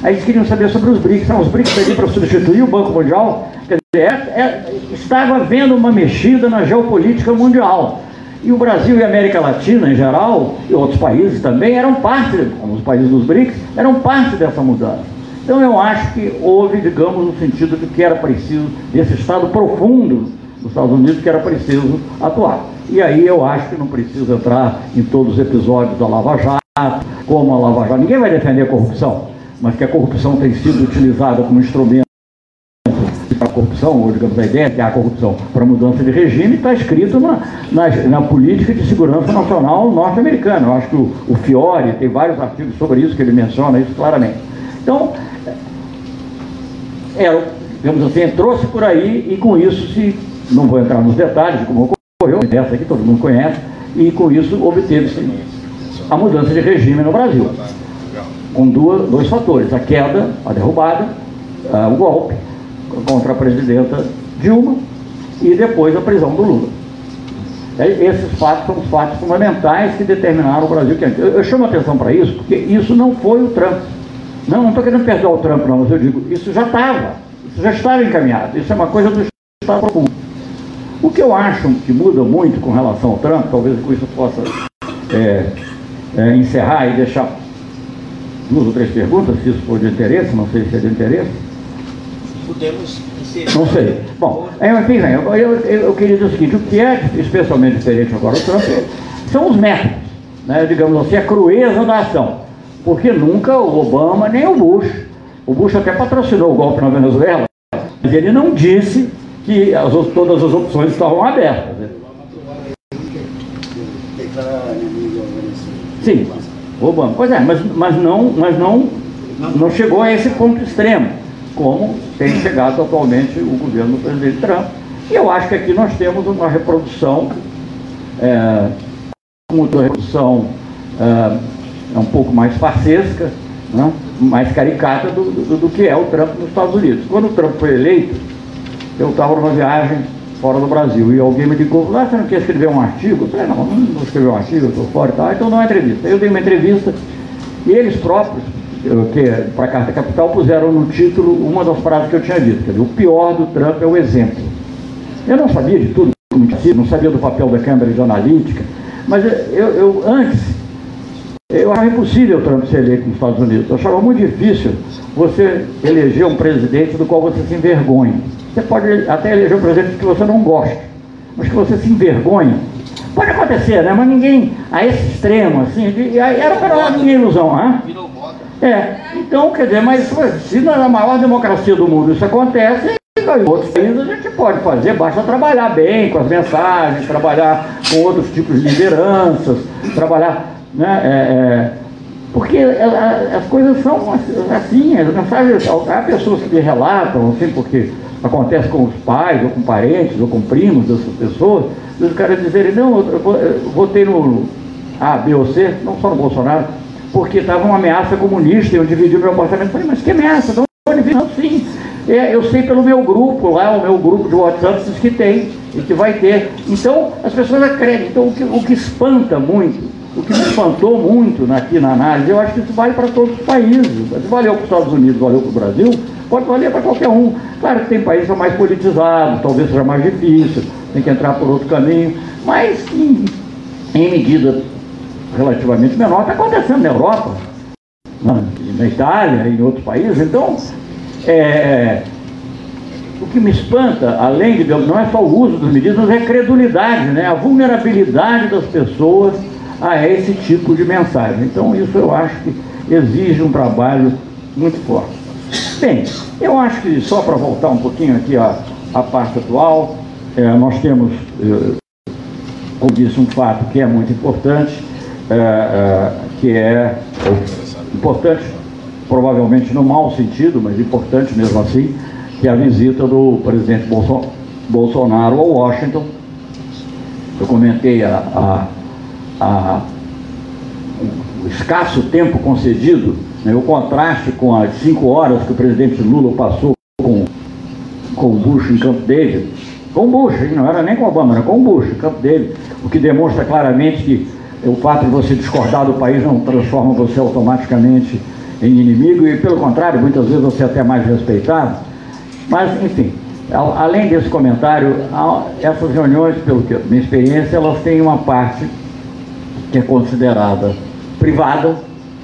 Aí eles queriam saber sobre os BRICS. Não, os BRICS ali para substituir o Banco Mundial. Quer dizer, é- é- estava havendo uma mexida na geopolítica mundial. E o Brasil e a América Latina, em geral, e outros países também, eram parte, como os países dos BRICS, eram parte dessa mudança. Então eu acho que houve, digamos, no sentido de que era preciso, desse estado profundo dos Estados Unidos, que era preciso atuar. E aí eu acho que não preciso entrar em todos os episódios da Lava Jato, como a Lava Jato. Ninguém vai defender a corrupção, mas que a corrupção tem sido utilizada como instrumento para a corrupção, ou digamos a ideia que há corrupção para mudança de regime, está escrito na, na, na política de segurança nacional norte-americana. Eu acho que o, o Fiore tem vários artigos sobre isso, que ele menciona isso claramente. Então, é, digamos assim, entrou-se por aí e com isso se, não vou entrar nos detalhes de como ocorreu, essa aqui todo mundo conhece, e com isso obteve-se a mudança de regime no Brasil, com duas, dois fatores, a queda, a derrubada, ah, o golpe contra a presidenta Dilma e depois a prisão do Lula. É, Esses fatos são os fatos fundamentais que determinaram o Brasil. que Eu, eu chamo atenção para isso, porque isso não foi o Trump. Não, não estou querendo perdoar o Trump, não, mas eu digo, isso já estava, isso já estava encaminhado, isso é uma coisa do Estado profundo. O que eu acho que muda muito com relação ao Trump, talvez com isso eu possa é, é, encerrar e deixar duas ou três perguntas, se isso for de interesse, não sei se é de interesse. Podemos encerrar. Não sei. Bom, é, enfim, eu, eu, eu, queria dizer o seguinte, o que é especialmente diferente agora do Trump são os métodos, né, digamos assim, a crueza da ação. Porque nunca o Obama nem o Bush, o Bush até patrocinou o golpe na Venezuela, mas ele não disse que as, todas as opções estavam abertas. né? Sim, Obama. Pois é, mas, mas, não, mas não, não chegou a esse ponto extremo, como tem chegado atualmente o governo do presidente Trump. E eu acho que aqui nós temos uma reprodução, é, uma reprodução é, é um pouco mais farsesca, né, mais caricata do, do, do que é o Trump nos Estados Unidos. Quando o Trump foi eleito, eu estava numa viagem fora do Brasil e alguém me ligou, ah, você não quer escrever um artigo? Eu falei, não, não vou escrever um artigo, eu estou fora e tal, então dá uma entrevista. Eu dei uma entrevista e eles próprios, que para a Carta Capital, puseram no título uma das frases que eu tinha dito, dizer, o pior do Trump é o exemplo. Eu não sabia de tudo, não sabia do papel da Cambridge Analytica, mas eu, eu antes, eu achava impossível o Trump ser eleito nos Estados Unidos. Eu achava muito difícil você eleger um presidente do qual você se envergonhe. Você pode até eleger um presidente que você não gosta, mas que você se envergonhe. Pode acontecer, né? Mas ninguém, a esse extremo, assim, de, era para minha ilusão, moda. É, então, quer dizer, mas se na maior democracia do mundo isso acontece, em outros países a gente pode fazer, basta trabalhar bem com as mensagens, trabalhar com outros tipos de lideranças, trabalhar, né, é, é, porque as coisas são assim, as mensagens, há pessoas que relatam, assim, porque acontece com os pais, ou com parentes, ou com primos dessas pessoas, dos caras dizerem, não, eu vo- eu votei no A, B ou C, não só no Bolsonaro, porque estava uma ameaça comunista e eu dividi meu apartamento. Eu falei, mas que ameaça? Vem? Não, sim. É, eu sei pelo meu grupo lá, o meu grupo de WhatsApp que tem e que vai ter. Então, as pessoas acreditam. Então, o que, o que espanta muito, o que me espantou muito aqui na análise, eu acho que isso vale para todos os países. Se valeu para os Estados Unidos, valeu para o Brasil, pode valer para qualquer um. Claro que tem países que são mais politizados, talvez seja mais difícil, tem que entrar por outro caminho, mas em, em medida relativamente menor, está acontecendo na Europa, na, na Itália em outros países. Então, é, o que me espanta, além de não é só o uso das medidas, é a credulidade, né? a vulnerabilidade das pessoas a esse tipo de mensagem. Então, isso eu acho que exige um trabalho muito forte. Bem, eu acho que só para voltar um pouquinho aqui à, à parte atual, é, nós temos, eh, como disse, um fato que é muito importante, é, é, que é importante, provavelmente no mau sentido, mas importante mesmo assim, que é a visita do presidente Bolso- Bolsonaro ao Washington, eu comentei a, a, a, o escasso tempo concedido, né, o contraste com as cinco horas que o presidente Lula passou com, com o Bush em Campo David, com o Bush, não era nem com Obama, era com o Bush em Campo David, o que demonstra claramente que o fato de você discordar do país não transforma você automaticamente em inimigo e, pelo contrário, muitas vezes você é até mais respeitado. Mas, enfim, além desse comentário, essas reuniões, pelo que minha experiência, elas têm uma parte que é considerada privada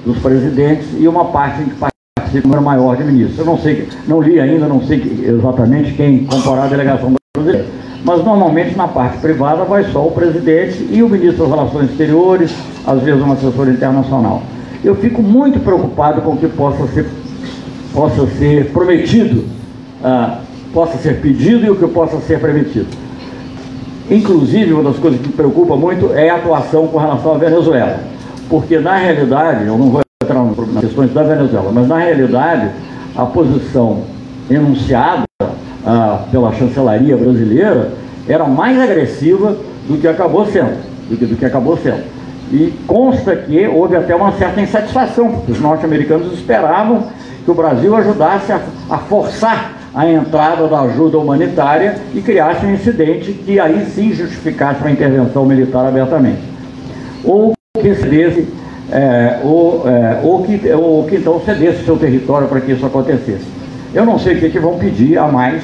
dos presidentes e uma parte que participa número maior de ministros. Eu não sei, não li ainda, não sei exatamente quem comporá a delegação brasileira. Mas normalmente na parte privada vai só o presidente e o ministro das Relações Exteriores, às vezes um assessor internacional. Eu fico muito preocupado com o que possa ser, possa ser prometido, ah, possa ser pedido e o que possa ser permitido. Inclusive, uma das coisas que me preocupa muito é a atuação com relação à Venezuela. Porque, na realidade, eu não vou entrar nas questões da Venezuela, mas na realidade, a posição enunciada ah, pela chancelaria brasileira era mais agressiva do que acabou sendo, do que, do que acabou sendo. E consta que houve até uma certa insatisfação, porque os norte-americanos esperavam que o Brasil ajudasse a, a, forçar a entrada da ajuda humanitária e criasse um incidente que aí sim justificasse uma intervenção militar abertamente. Ou que cedesse, é, ou, é, ou, que, ou que então cedesse seu território para que isso acontecesse. Eu não sei o que, que vão pedir a mais,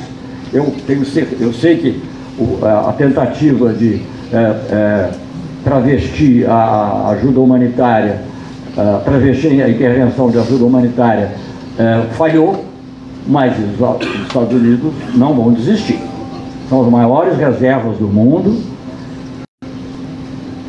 eu, tenho, eu sei que o, a, tentativa de é, é travestir a ajuda humanitária, uh, travestir a intervenção de ajuda humanitária uh, falhou, mas os Estados Unidos não vão desistir. São as maiores reservas do mundo.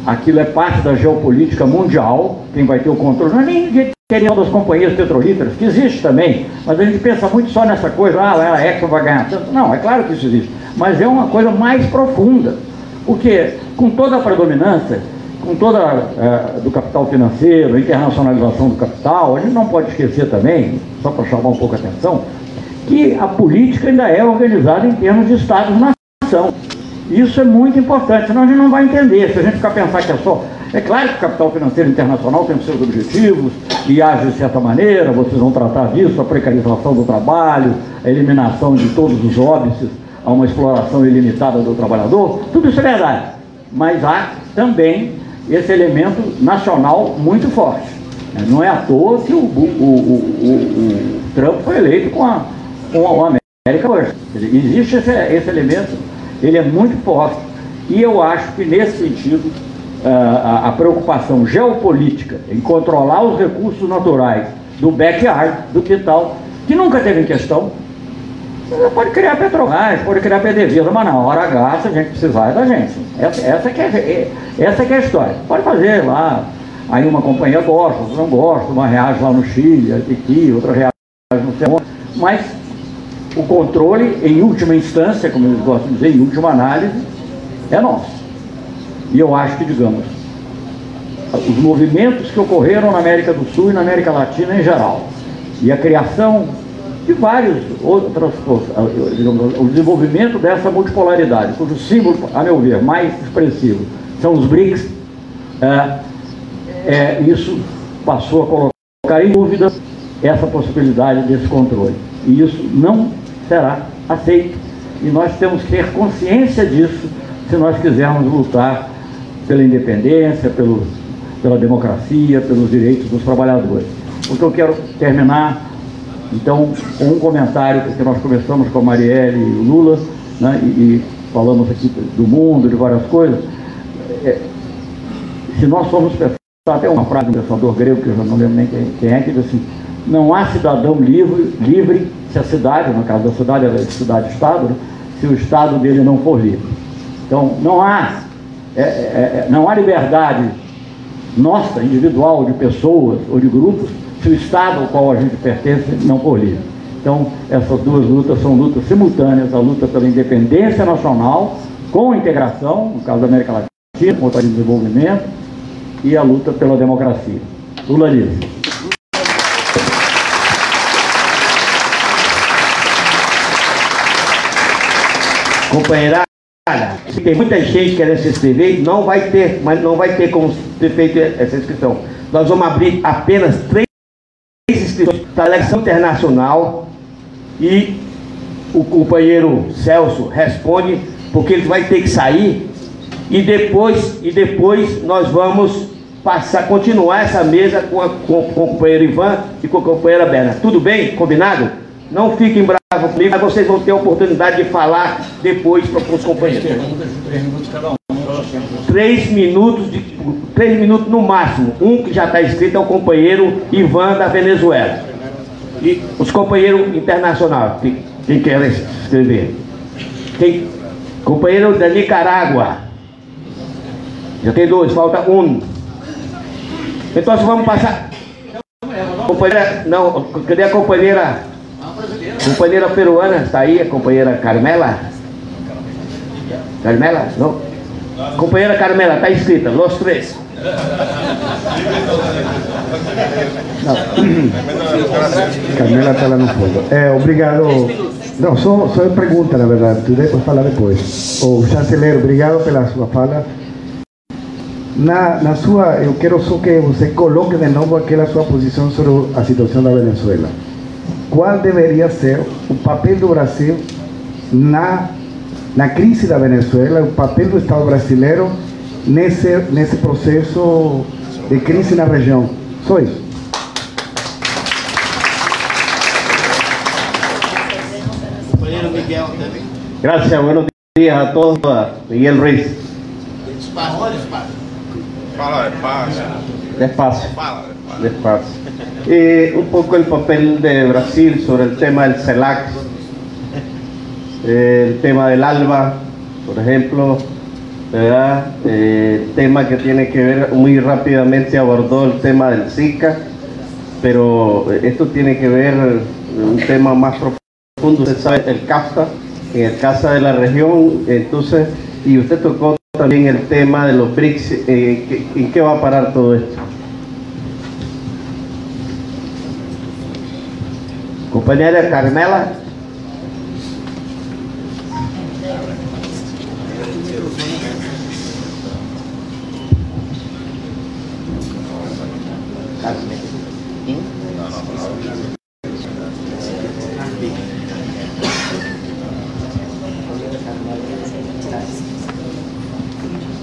Aquilo é parte da geopolítica mundial. Quem vai ter o controle não é nem querendo das companhias petrolíferas, que existe também, mas a gente pensa muito só nessa coisa, ah, a Exxon vai ganhar tanto. Não, é claro que isso existe, mas é uma coisa mais profunda. Porque com toda a predominância, com toda uh, do capital financeiro, internacionalização do capital, a gente não pode esquecer também, só para chamar um pouco a atenção, que a política ainda é organizada em termos de Estados-nação. Isso é muito importante, senão a gente não vai entender. Se a gente ficar pensar que é só. É claro que o capital financeiro internacional tem os seus objetivos e age de certa maneira, vocês vão tratar disso, a precarização do trabalho, a eliminação de todos os óbices a uma exploração ilimitada do trabalhador, tudo isso é verdade. Mas há também esse elemento nacional muito forte. Não é à toa que o, o, o, o Trump foi eleito com a, com a América First. Existe esse, esse elemento, ele é muito forte. E eu acho que nesse sentido, a, a preocupação geopolítica em controlar os recursos naturais do backyard, do quintal, que nunca teve em questão, você pode criar Petrobras, pode criar PDVSA, mas na hora se a gente precisar, é da gente. Essa, essa, que é, essa que é a história. Pode fazer lá, aí uma companhia gosta, outra não gosta, uma reage lá no Chile, aqui, outra reage no sei mas o controle, em última instância, como eles gostam de dizer, em última análise, é nosso. E eu acho que, digamos, os movimentos que ocorreram na América do Sul e na América Latina em geral, e a criação de várias outras coisas. O desenvolvimento dessa multipolaridade, cujo símbolo, a meu ver, mais expressivo são os BRICS, é, é, isso passou a colocar em dúvida essa possibilidade desse controle. E isso não será aceito. E nós temos que ter consciência disso se nós quisermos lutar pela independência, pelo, pela democracia, pelos direitos dos trabalhadores. O que eu quero terminar então, com um comentário, porque nós começamos com a Marielle e o Lula, né, e, e, falamos aqui do mundo, de várias coisas, é, se nós formos pensar, até uma frase um pensador grego, que eu já não lembro nem quem, quem é, que diz assim, não há cidadão livre, livre se a cidade, no caso da cidade, é cidade-estado, né, se o estado dele não for livre. Então, não há, é, é, é não há liberdade nossa, individual, de pessoas ou de grupos, se o Estado ao qual a gente pertence não for livre. Então, essas duas lutas são lutas simultâneas, a luta pela independência nacional, com integração, no caso da América Latina, contra o desenvolvimento, e a luta pela democracia. Lula. Companheira Tem muita gente querendo se inscrever, não vai ter, mas não vai ter como ser feita essa inscrição. Nós vamos abrir apenas três inscrições para a eleição internacional e o companheiro Celso responde, porque ele vai ter que sair e depois, e depois nós vamos passar, continuar essa mesa com, a, com, com o companheiro Ivan e com a companheira Berna. Tudo bem? Combinado? Não fiquem bravos comigo, mas vocês vão ter a oportunidade de falar depois para os companheiros. Três minutos cada um. Três minutos, de, três minutos no máximo. Um que já está escrito é o companheiro Ivan da Venezuela. E os companheiros internacionais, quem, quem quer escrever? Quem? Companheiro da Nicarágua. Já tem dois, falta um. Então vamos passar. Companheira, não, cadê a companheira? Companheira peruana, está aí, a companheira Carmela? Carmela? Não. Companheira Carmela, está escrita, los três. Carmela está lá no fundo. É, obrigado. Não, só, só pergunta, na verdade. Tu depois falar depois. O chanceler, obrigado pela sua fala. Na, na sua, eu quero só que você coloque de novo aquela sua posição sobre a situação da Venezuela. Qual deveria ser o papel do Brasil na, na crise da Venezuela, o papel do Estado brasileiro nesse, nesse processo de crise na região? Só isso. Gracias, buenos días a todos. Miguel Ruiz. Fala despacio. Despacio. Despacio. Despacio. Eh, un poco el papel de Brasil sobre el tema del CELAC, eh, el tema del ALBA, por ejemplo, ¿verdad? Eh, el tema que tiene que ver, muy rápidamente abordó el tema del Zika, pero esto tiene que ver un tema más profundo, usted sabe, el CAFTA, en el caso de la región, entonces, y usted tocó también el tema de los BRICS, eh, ¿qué- ¿en qué va a parar todo esto? Compañera Carmela.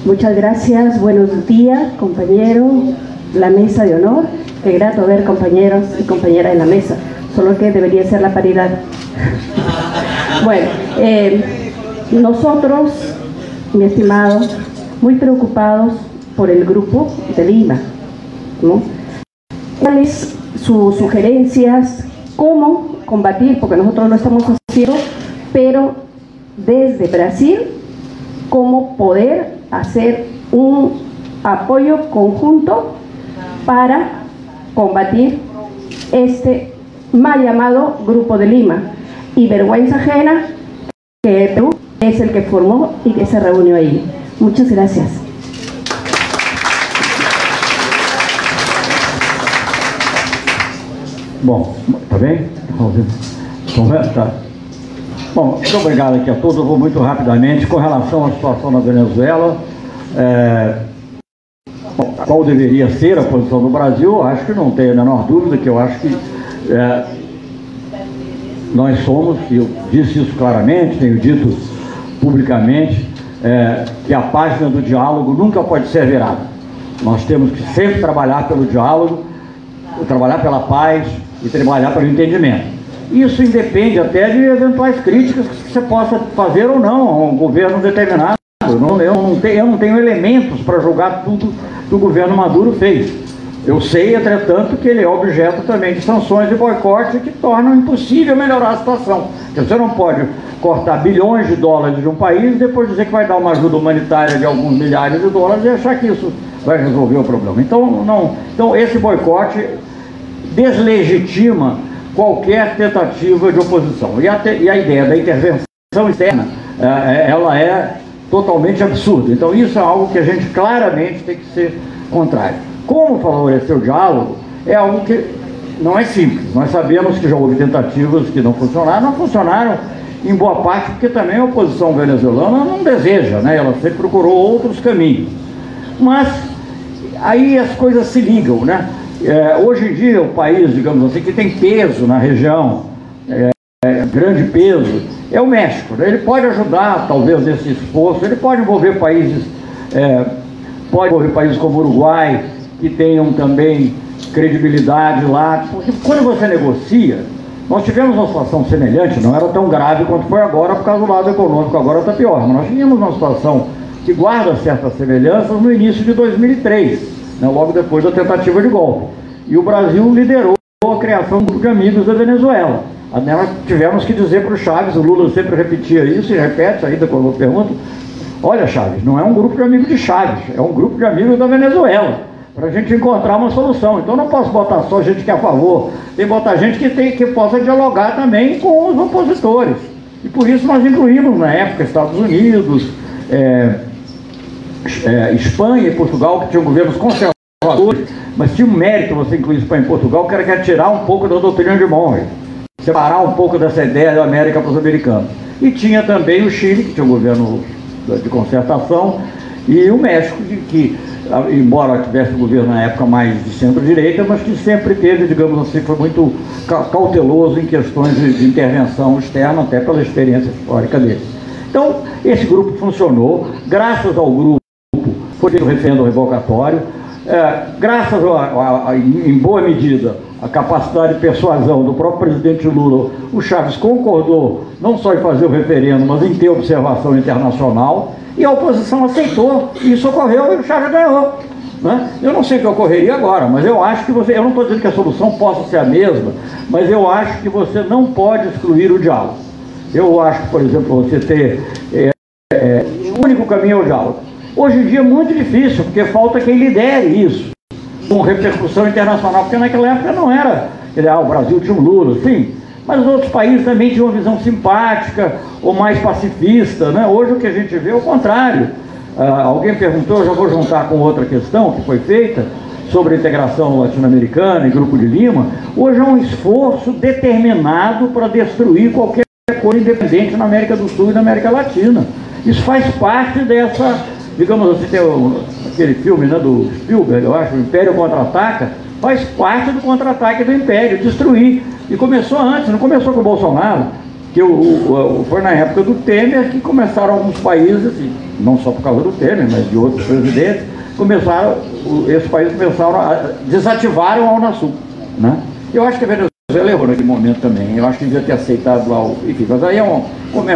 Muchas gracias, buenos días, compañero, la mesa de honor. Qué grato ver compañeros y compañeras en la mesa, solo que debería ser la paridad. Bueno, eh, nosotros, mi estimado, muy preocupados por el grupo de Lima. ¿Cuáles sus sugerencias? ¿Cómo combatir? Porque nosotros lo estamos haciendo, pero desde Brasil cómo poder hacer un apoyo conjunto para combatir este mal llamado Grupo de Lima y vergüenza ajena que Perú es el que formó y que se reunió ahí. Muchas gracias. Bom, tá bem? Conversa? Tá. Bom, muito obrigado aqui a todos. Eu vou muito rapidamente com relação à situação na Venezuela. É, qual deveria ser a posição do Brasil? Acho que não tenho a menor dúvida que eu acho que é, nós somos, e eu disse isso claramente, tenho dito publicamente, é, que a página do diálogo nunca pode ser virada. Nós temos que sempre trabalhar pelo diálogo, trabalhar pela paz e trabalhar pelo entendimento. Isso independe até de eventuais críticas que você possa fazer ou não a um governo determinado. Eu não, eu não, tenho, eu não tenho elementos para julgar tudo que o governo Maduro fez. Eu sei, entretanto, que ele é objeto também de sanções e boicote que tornam impossível melhorar a situação. Você não pode cortar bilhões de dólares de um país e depois dizer que vai dar uma ajuda humanitária de alguns milhares de dólares e achar que isso vai resolver o problema. Então, não, então esse boicote deslegitima qualquer tentativa de oposição. E a, te- e a ideia da intervenção externa, eh, ela é totalmente absurda. Então isso é algo que a gente claramente tem que ser contrário. Como favorecer o diálogo é algo que não é simples. Nós sabemos que já houve tentativas que não funcionaram, não funcionaram em boa parte porque também a oposição venezuelana não deseja, né? ela sempre procurou outros caminhos. Mas aí as coisas se ligam, né? É, hoje em dia o país, digamos assim, que tem peso na região, é, é, grande peso, é o México. Né? Ele pode ajudar, talvez, nesse esforço, ele pode envolver países, é, pode envolver países como o Uruguai, que tenham também credibilidade lá, porque quando você negocia, nós tivemos uma situação semelhante, não era tão grave quanto foi agora, por causa do lado econômico, agora está pior, mas nós tínhamos uma situação que guarda certas semelhanças no início de 2003, né, logo depois da tentativa de golpe. E o Brasil liderou a criação do grupo de amigos da Venezuela. Nós tivemos que dizer para o Chaves, o Lula sempre repetia isso e repete ainda quando eu pergunto, olha Chaves, não é um grupo de amigos de Chaves, é um grupo de amigos da Venezuela para a gente encontrar uma solução. Então não posso botar só gente que é a favor, tem que botar gente que, tem, que possa dialogar também com os opositores. E por isso nós incluímos na época Estados Unidos, é, é, Espanha e Portugal, que tinham governos conservadores, mas tinha um mérito você incluir Espanha e Portugal, que era que tirar um pouco da doutrina de Monroe, separar um pouco dessa ideia da América para os americanos. E tinha também o Chile, que tinha um governo de concertação, e o México, que embora tivesse um governo na época mais de centro-direita, mas que sempre teve, digamos assim, foi muito cauteloso em questões de, intervenção externa, até pela experiência histórica dele. Então, esse grupo funcionou, graças ao grupo foi o referendo revocatório, é, graças a, a, a, em boa medida, a capacidade de persuasão do próprio presidente Lula, o Chaves concordou não só em fazer o referendo, mas em ter observação internacional. E a oposição aceitou, isso ocorreu e o Chaves ganhou. Né? Eu não sei o que ocorreria agora, mas eu acho que você. Eu não estou dizendo que a solução possa ser a mesma, mas eu acho que você não pode excluir o diálogo. Eu acho que, por exemplo, você ter. É, é, o único caminho é o diálogo. Hoje em dia é muito difícil, porque falta quem lidere isso, com repercussão internacional, porque naquela época não era. Ah, o Brasil tinha um Lula, sim, mas os outros países também tinham uma visão simpática ou mais pacifista. Né? Hoje o que a gente vê é o contrário. Ah, alguém perguntou, eu já vou juntar com outra questão que foi feita sobre a integração latino-americana e Grupo de Lima. Hoje é um esforço determinado para destruir qualquer coisa independente na América do Sul e na América Latina. Isso faz parte dessa, digamos assim, aquele filme né, do Spielberg, eu acho, o Império Contra-Ataca, faz parte do contra-ataque do Império, destruir e começou antes, não começou com o Bolsonaro, que o, o, foi na época do Temer que começaram alguns países, assim, não só por causa do Temer, mas de outros presidentes, começaram, esses países começaram a desativaram a Unasul. Né? Eu acho que a Venezuela errou naquele momento também. Eu acho que devia ter aceitado lá o. Enfim, mas aí é um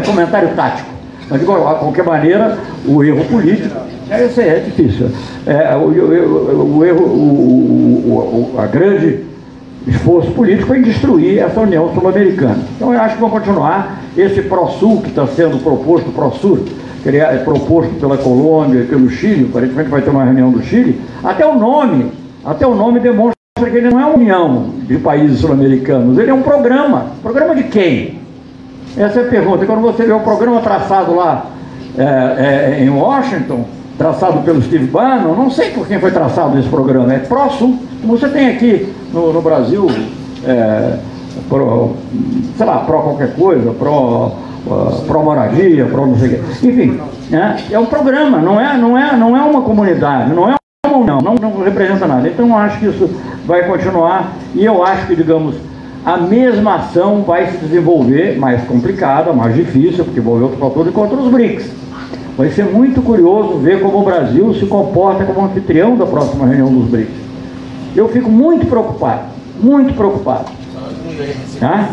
comentário tático. Mas de qualquer maneira, o erro político, é, é difícil. É, o, o, o, erro, o, a grande esforço político em destruir essa União Sul-Americana. Então eu acho que vão continuar esse Pro-Sul que está sendo proposto, Pro-Sul, que é proposto pela Colômbia e pelo Chile, aparentemente vai ter uma reunião do Chile, até o nome, até o nome demonstra que ele não é uma união de países sul-americanos, ele é um programa. Programa de quem? Essa é a pergunta. Quando você vê o programa traçado lá é, é, em Washington, traçado pelo Steve Bannon, não sei por quem foi traçado esse programa, é Pro-Sul. Você tem aqui no, no Brasil, é, pro, sei lá, pró qualquer coisa, pró, uh, pró moradia, pró não sei o quê. Enfim, é, é um programa, não é, não, é, não é uma comunidade, não é uma união, não, não representa nada. Então eu acho que isso vai continuar e eu acho que, digamos, a mesma ação vai se desenvolver, mais complicada, mais difícil, porque envolve outros fatores, contra os BRICS. Vai ser muito curioso ver como o Brasil se comporta como anfitrião da próxima reunião dos BRICS. Eu fico muito preocupado, muito preocupado. Tá?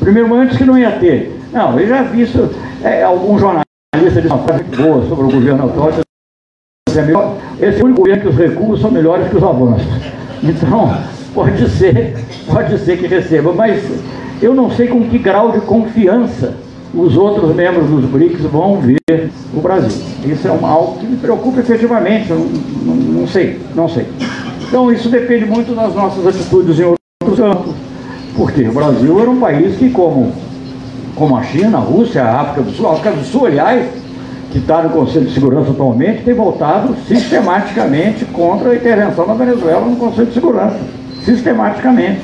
Primeiro momento que não ia ter. Não, eu já vi isso, é, algum jornalista disse uma frase boa sobre o governo atual. Esse é o único governo que os recursos são melhores que os avanços. Então, pode ser, pode ser que receba, mas eu não sei com que grau de confiança os outros membros dos BRICS vão ver o Brasil. Isso é algo que me preocupa efetivamente, eu não, não, não sei, não sei. Então isso depende muito das nossas atitudes em outros campos. Porque o Brasil era um país que, como, como a China, a Rússia, a África do Sul, a África do Sul, aliás, que está no Conselho de Segurança atualmente, tem votado sistematicamente contra a intervenção da Venezuela no Conselho de Segurança. Sistematicamente.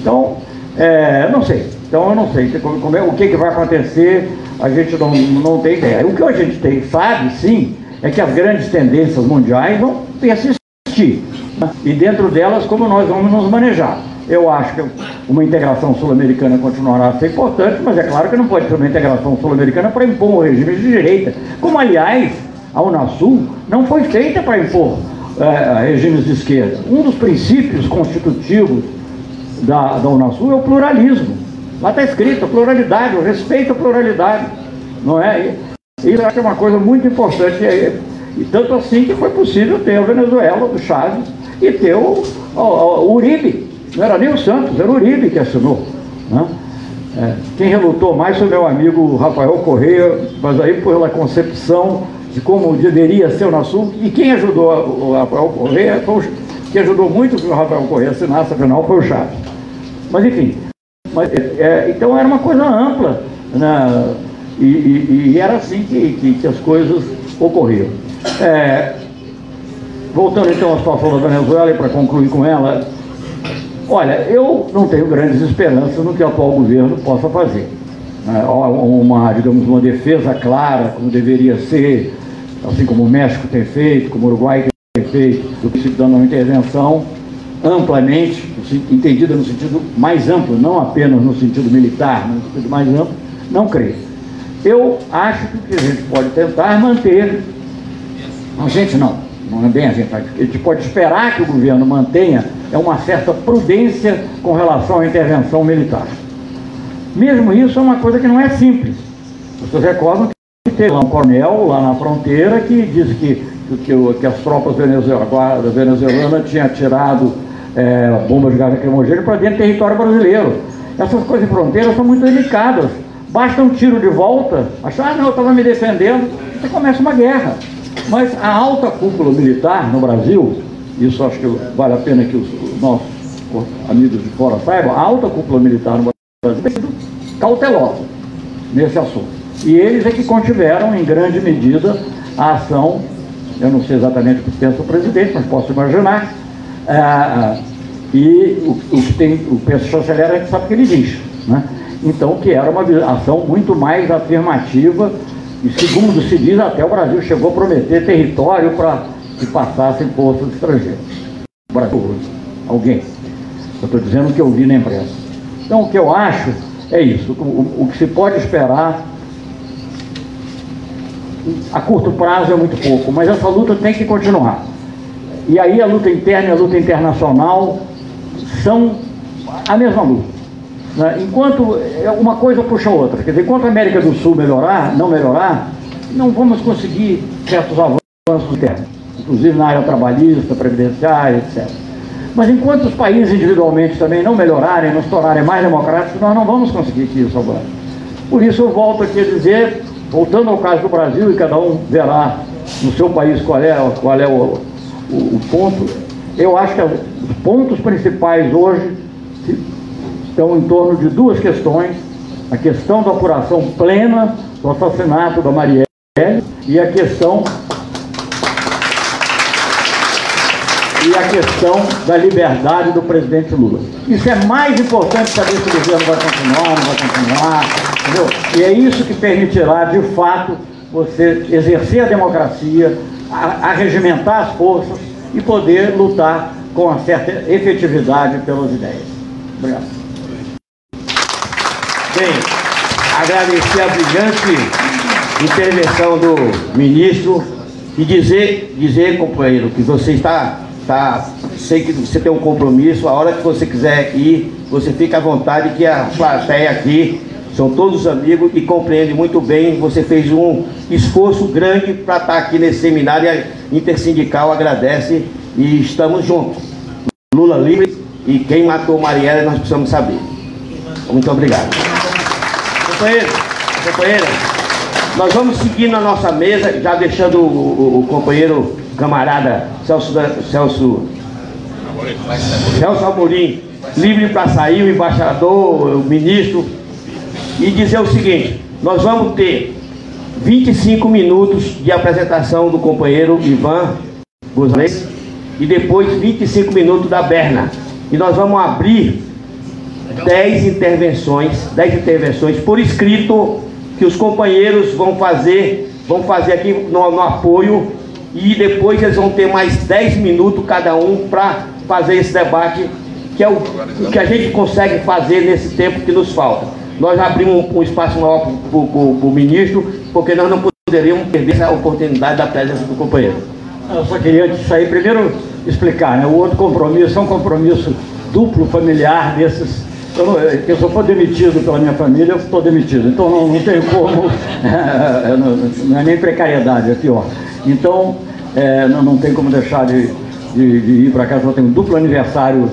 Então, é, não sei. Então eu não sei como é, o que, que vai acontecer, a gente não, não tem ideia. O que a gente tem, sabe sim é que as grandes tendências mundiais vão persistir. Né? E dentro delas, como nós vamos nos manejar. Eu acho que uma integração sul-americana continuará a ser importante, mas é claro que não pode ser uma integração sul-americana para impor um regime de direita. Como, aliás, a Unasul não foi feita para impor é, regimes de esquerda. Um dos princípios constitutivos da, da Unasul é o pluralismo. Lá está escrito pluralidade, o respeito à pluralidade. Não é? Isso é uma coisa muito importante. E, e tanto assim que foi possível ter a Venezuela, do Chaves, e ter o, o, o Uribe. Não era nem o Santos, era o Uribe que assinou. Né? É, quem relutou mais foi meu amigo Rafael Correia, mas aí pela concepção de como deveria ser o Nasul, e quem ajudou o Rafael Correia, que ajudou muito que o Rafael Correia assinasse, afinal, foi o Chaves. Mas enfim, mas, é, então era uma coisa ampla, né? e, e, e, era assim que, que, que, as coisas ocorriam. É, voltando então à situação da Venezuela, e para concluir com ela, olha, eu não tenho grandes esperanças no que o atual governo possa fazer. Né? Uma, digamos, uma defesa clara, como deveria ser, assim como o México tem feito, como o Uruguai tem feito, do se dando uma intervenção amplamente, entendida no sentido mais amplo, não apenas no sentido militar, no sentido mais amplo, não creio. Eu acho que a gente pode tentar é manter, a gente não, não é bem a gente, a gente pode esperar que o governo mantenha é uma certa prudência com relação à intervenção militar. Mesmo isso é uma coisa que não é simples. Vocês recordam que teve um coronel lá na fronteira que disse que, que, que as tropas venezuelanas venezuelana tinham tirado é, bombas de gás lacrimogêneo para dentro do território brasileiro. Essas coisas de fronteira são muito delicadas. Basta um tiro de volta, achar, ah, não, eu estava me defendendo, você começa uma guerra. Mas a alta cúpula militar no Brasil, isso acho que vale a pena que os nossos amigos de fora saibam, a alta cúpula militar no Brasil tem sido cautelosa nesse assunto. E eles é que contiveram, em grande medida, a ação, eu não sei exatamente o que pensa o presidente, mas posso imaginar, ah, e o, o, que tem, o chanceler a gente sabe o que ele diz. Né? Então, que era uma ação muito mais afirmativa, e segundo se diz, até o Brasil chegou a prometer território para que passassem postos estrangeiros. O Brasil, alguém. Eu estou dizendo o que eu vi na imprensa. Então, o que eu acho é isso. O, o que se pode esperar a curto prazo é muito pouco, mas essa luta tem que continuar. E aí a luta interna e a luta internacional são a mesma luta. Né? Enquanto é, uma coisa puxa a outra, quer dizer, enquanto a América do Sul melhorar, não melhorar, não vamos conseguir certos avanços internos, inclusive na área trabalhista, previdenciária, etc. Mas enquanto os países individualmente também não melhorarem, não se tornarem mais democráticos, nós não vamos conseguir que isso avance. Por isso eu volto aqui a dizer, voltando ao caso do Brasil, e cada um verá no seu país qual é, qual é o, o, o ponto, eu acho que os pontos principais hoje estão em torno de duas questões. A questão da apuração plena do assassinato da Marielle e a questão e a questão da liberdade do presidente Lula. Isso é mais importante saber se o governo vai continuar, não vai continuar, entendeu? E é isso que permitirá, de fato, você exercer a democracia, arregimentar as forças e poder lutar com uma certa efetividade pelas ideias. Obrigado. Bem, agradecer a brilhante intervenção do ministro e dizer, dizer companheiro, que você está, está, sei que você tem um compromisso, a hora que você quiser ir, você fica à vontade, que a plateia aqui são todos amigos e compreende muito bem. Você fez um esforço grande para estar aqui nesse seminário. A Intersindical agradece e estamos juntos. Lula livre e quem matou Marielle nós precisamos saber. Muito obrigado. Companheiro, companheira, nós vamos seguir na nossa mesa, já deixando o, o, o companheiro camarada Celso, Celso, Celso Amorim livre para sair, o embaixador, o ministro e dizer o seguinte: nós vamos ter 25 minutos de apresentação do companheiro Ivan Gonzalez e depois 25 minutos da Berna. E nós vamos abrir 10 intervenções, 10 intervenções por escrito que os companheiros vão fazer, vão fazer aqui no, no apoio e depois eles vão ter mais 10 minutos cada um para fazer esse debate, que é o, o, que a gente consegue fazer nesse tempo que nos falta. Nós abrimos um, espaço maior para o ministro, porque nós não poderíamos perder essa oportunidade da presença do companheiro. Eu só queria antes sair primeiro explicar, né? O outro compromisso é um compromisso duplo familiar desses. Eu, não, eu, eu for demitido pela minha família, eu estou demitido. Então não, não tem como. É, não, não, é nem precariedade, é pior. Então é, não, não tem como deixar de, de, de ir para casa. Eu tenho um duplo aniversário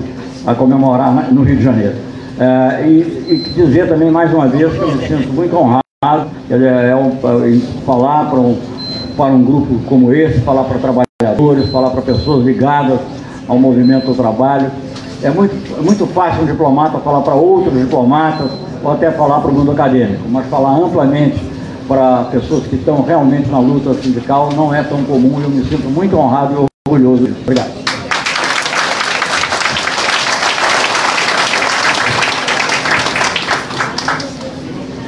a comemorar no Rio de Janeiro. É, e, e, dizer também mais uma vez que eu me sinto muito honrado é, é um, falar para um, para um grupo como esse, falar para trabalhadores, falar para pessoas ligadas ao movimento do trabalho. É muito, é muito fácil um diplomata falar para outros diplomatas ou até falar para o mundo acadêmico, mas falar amplamente para pessoas que estão realmente na luta sindical não é tão comum e eu me sinto muito honrado e orgulhoso disso. Obrigado.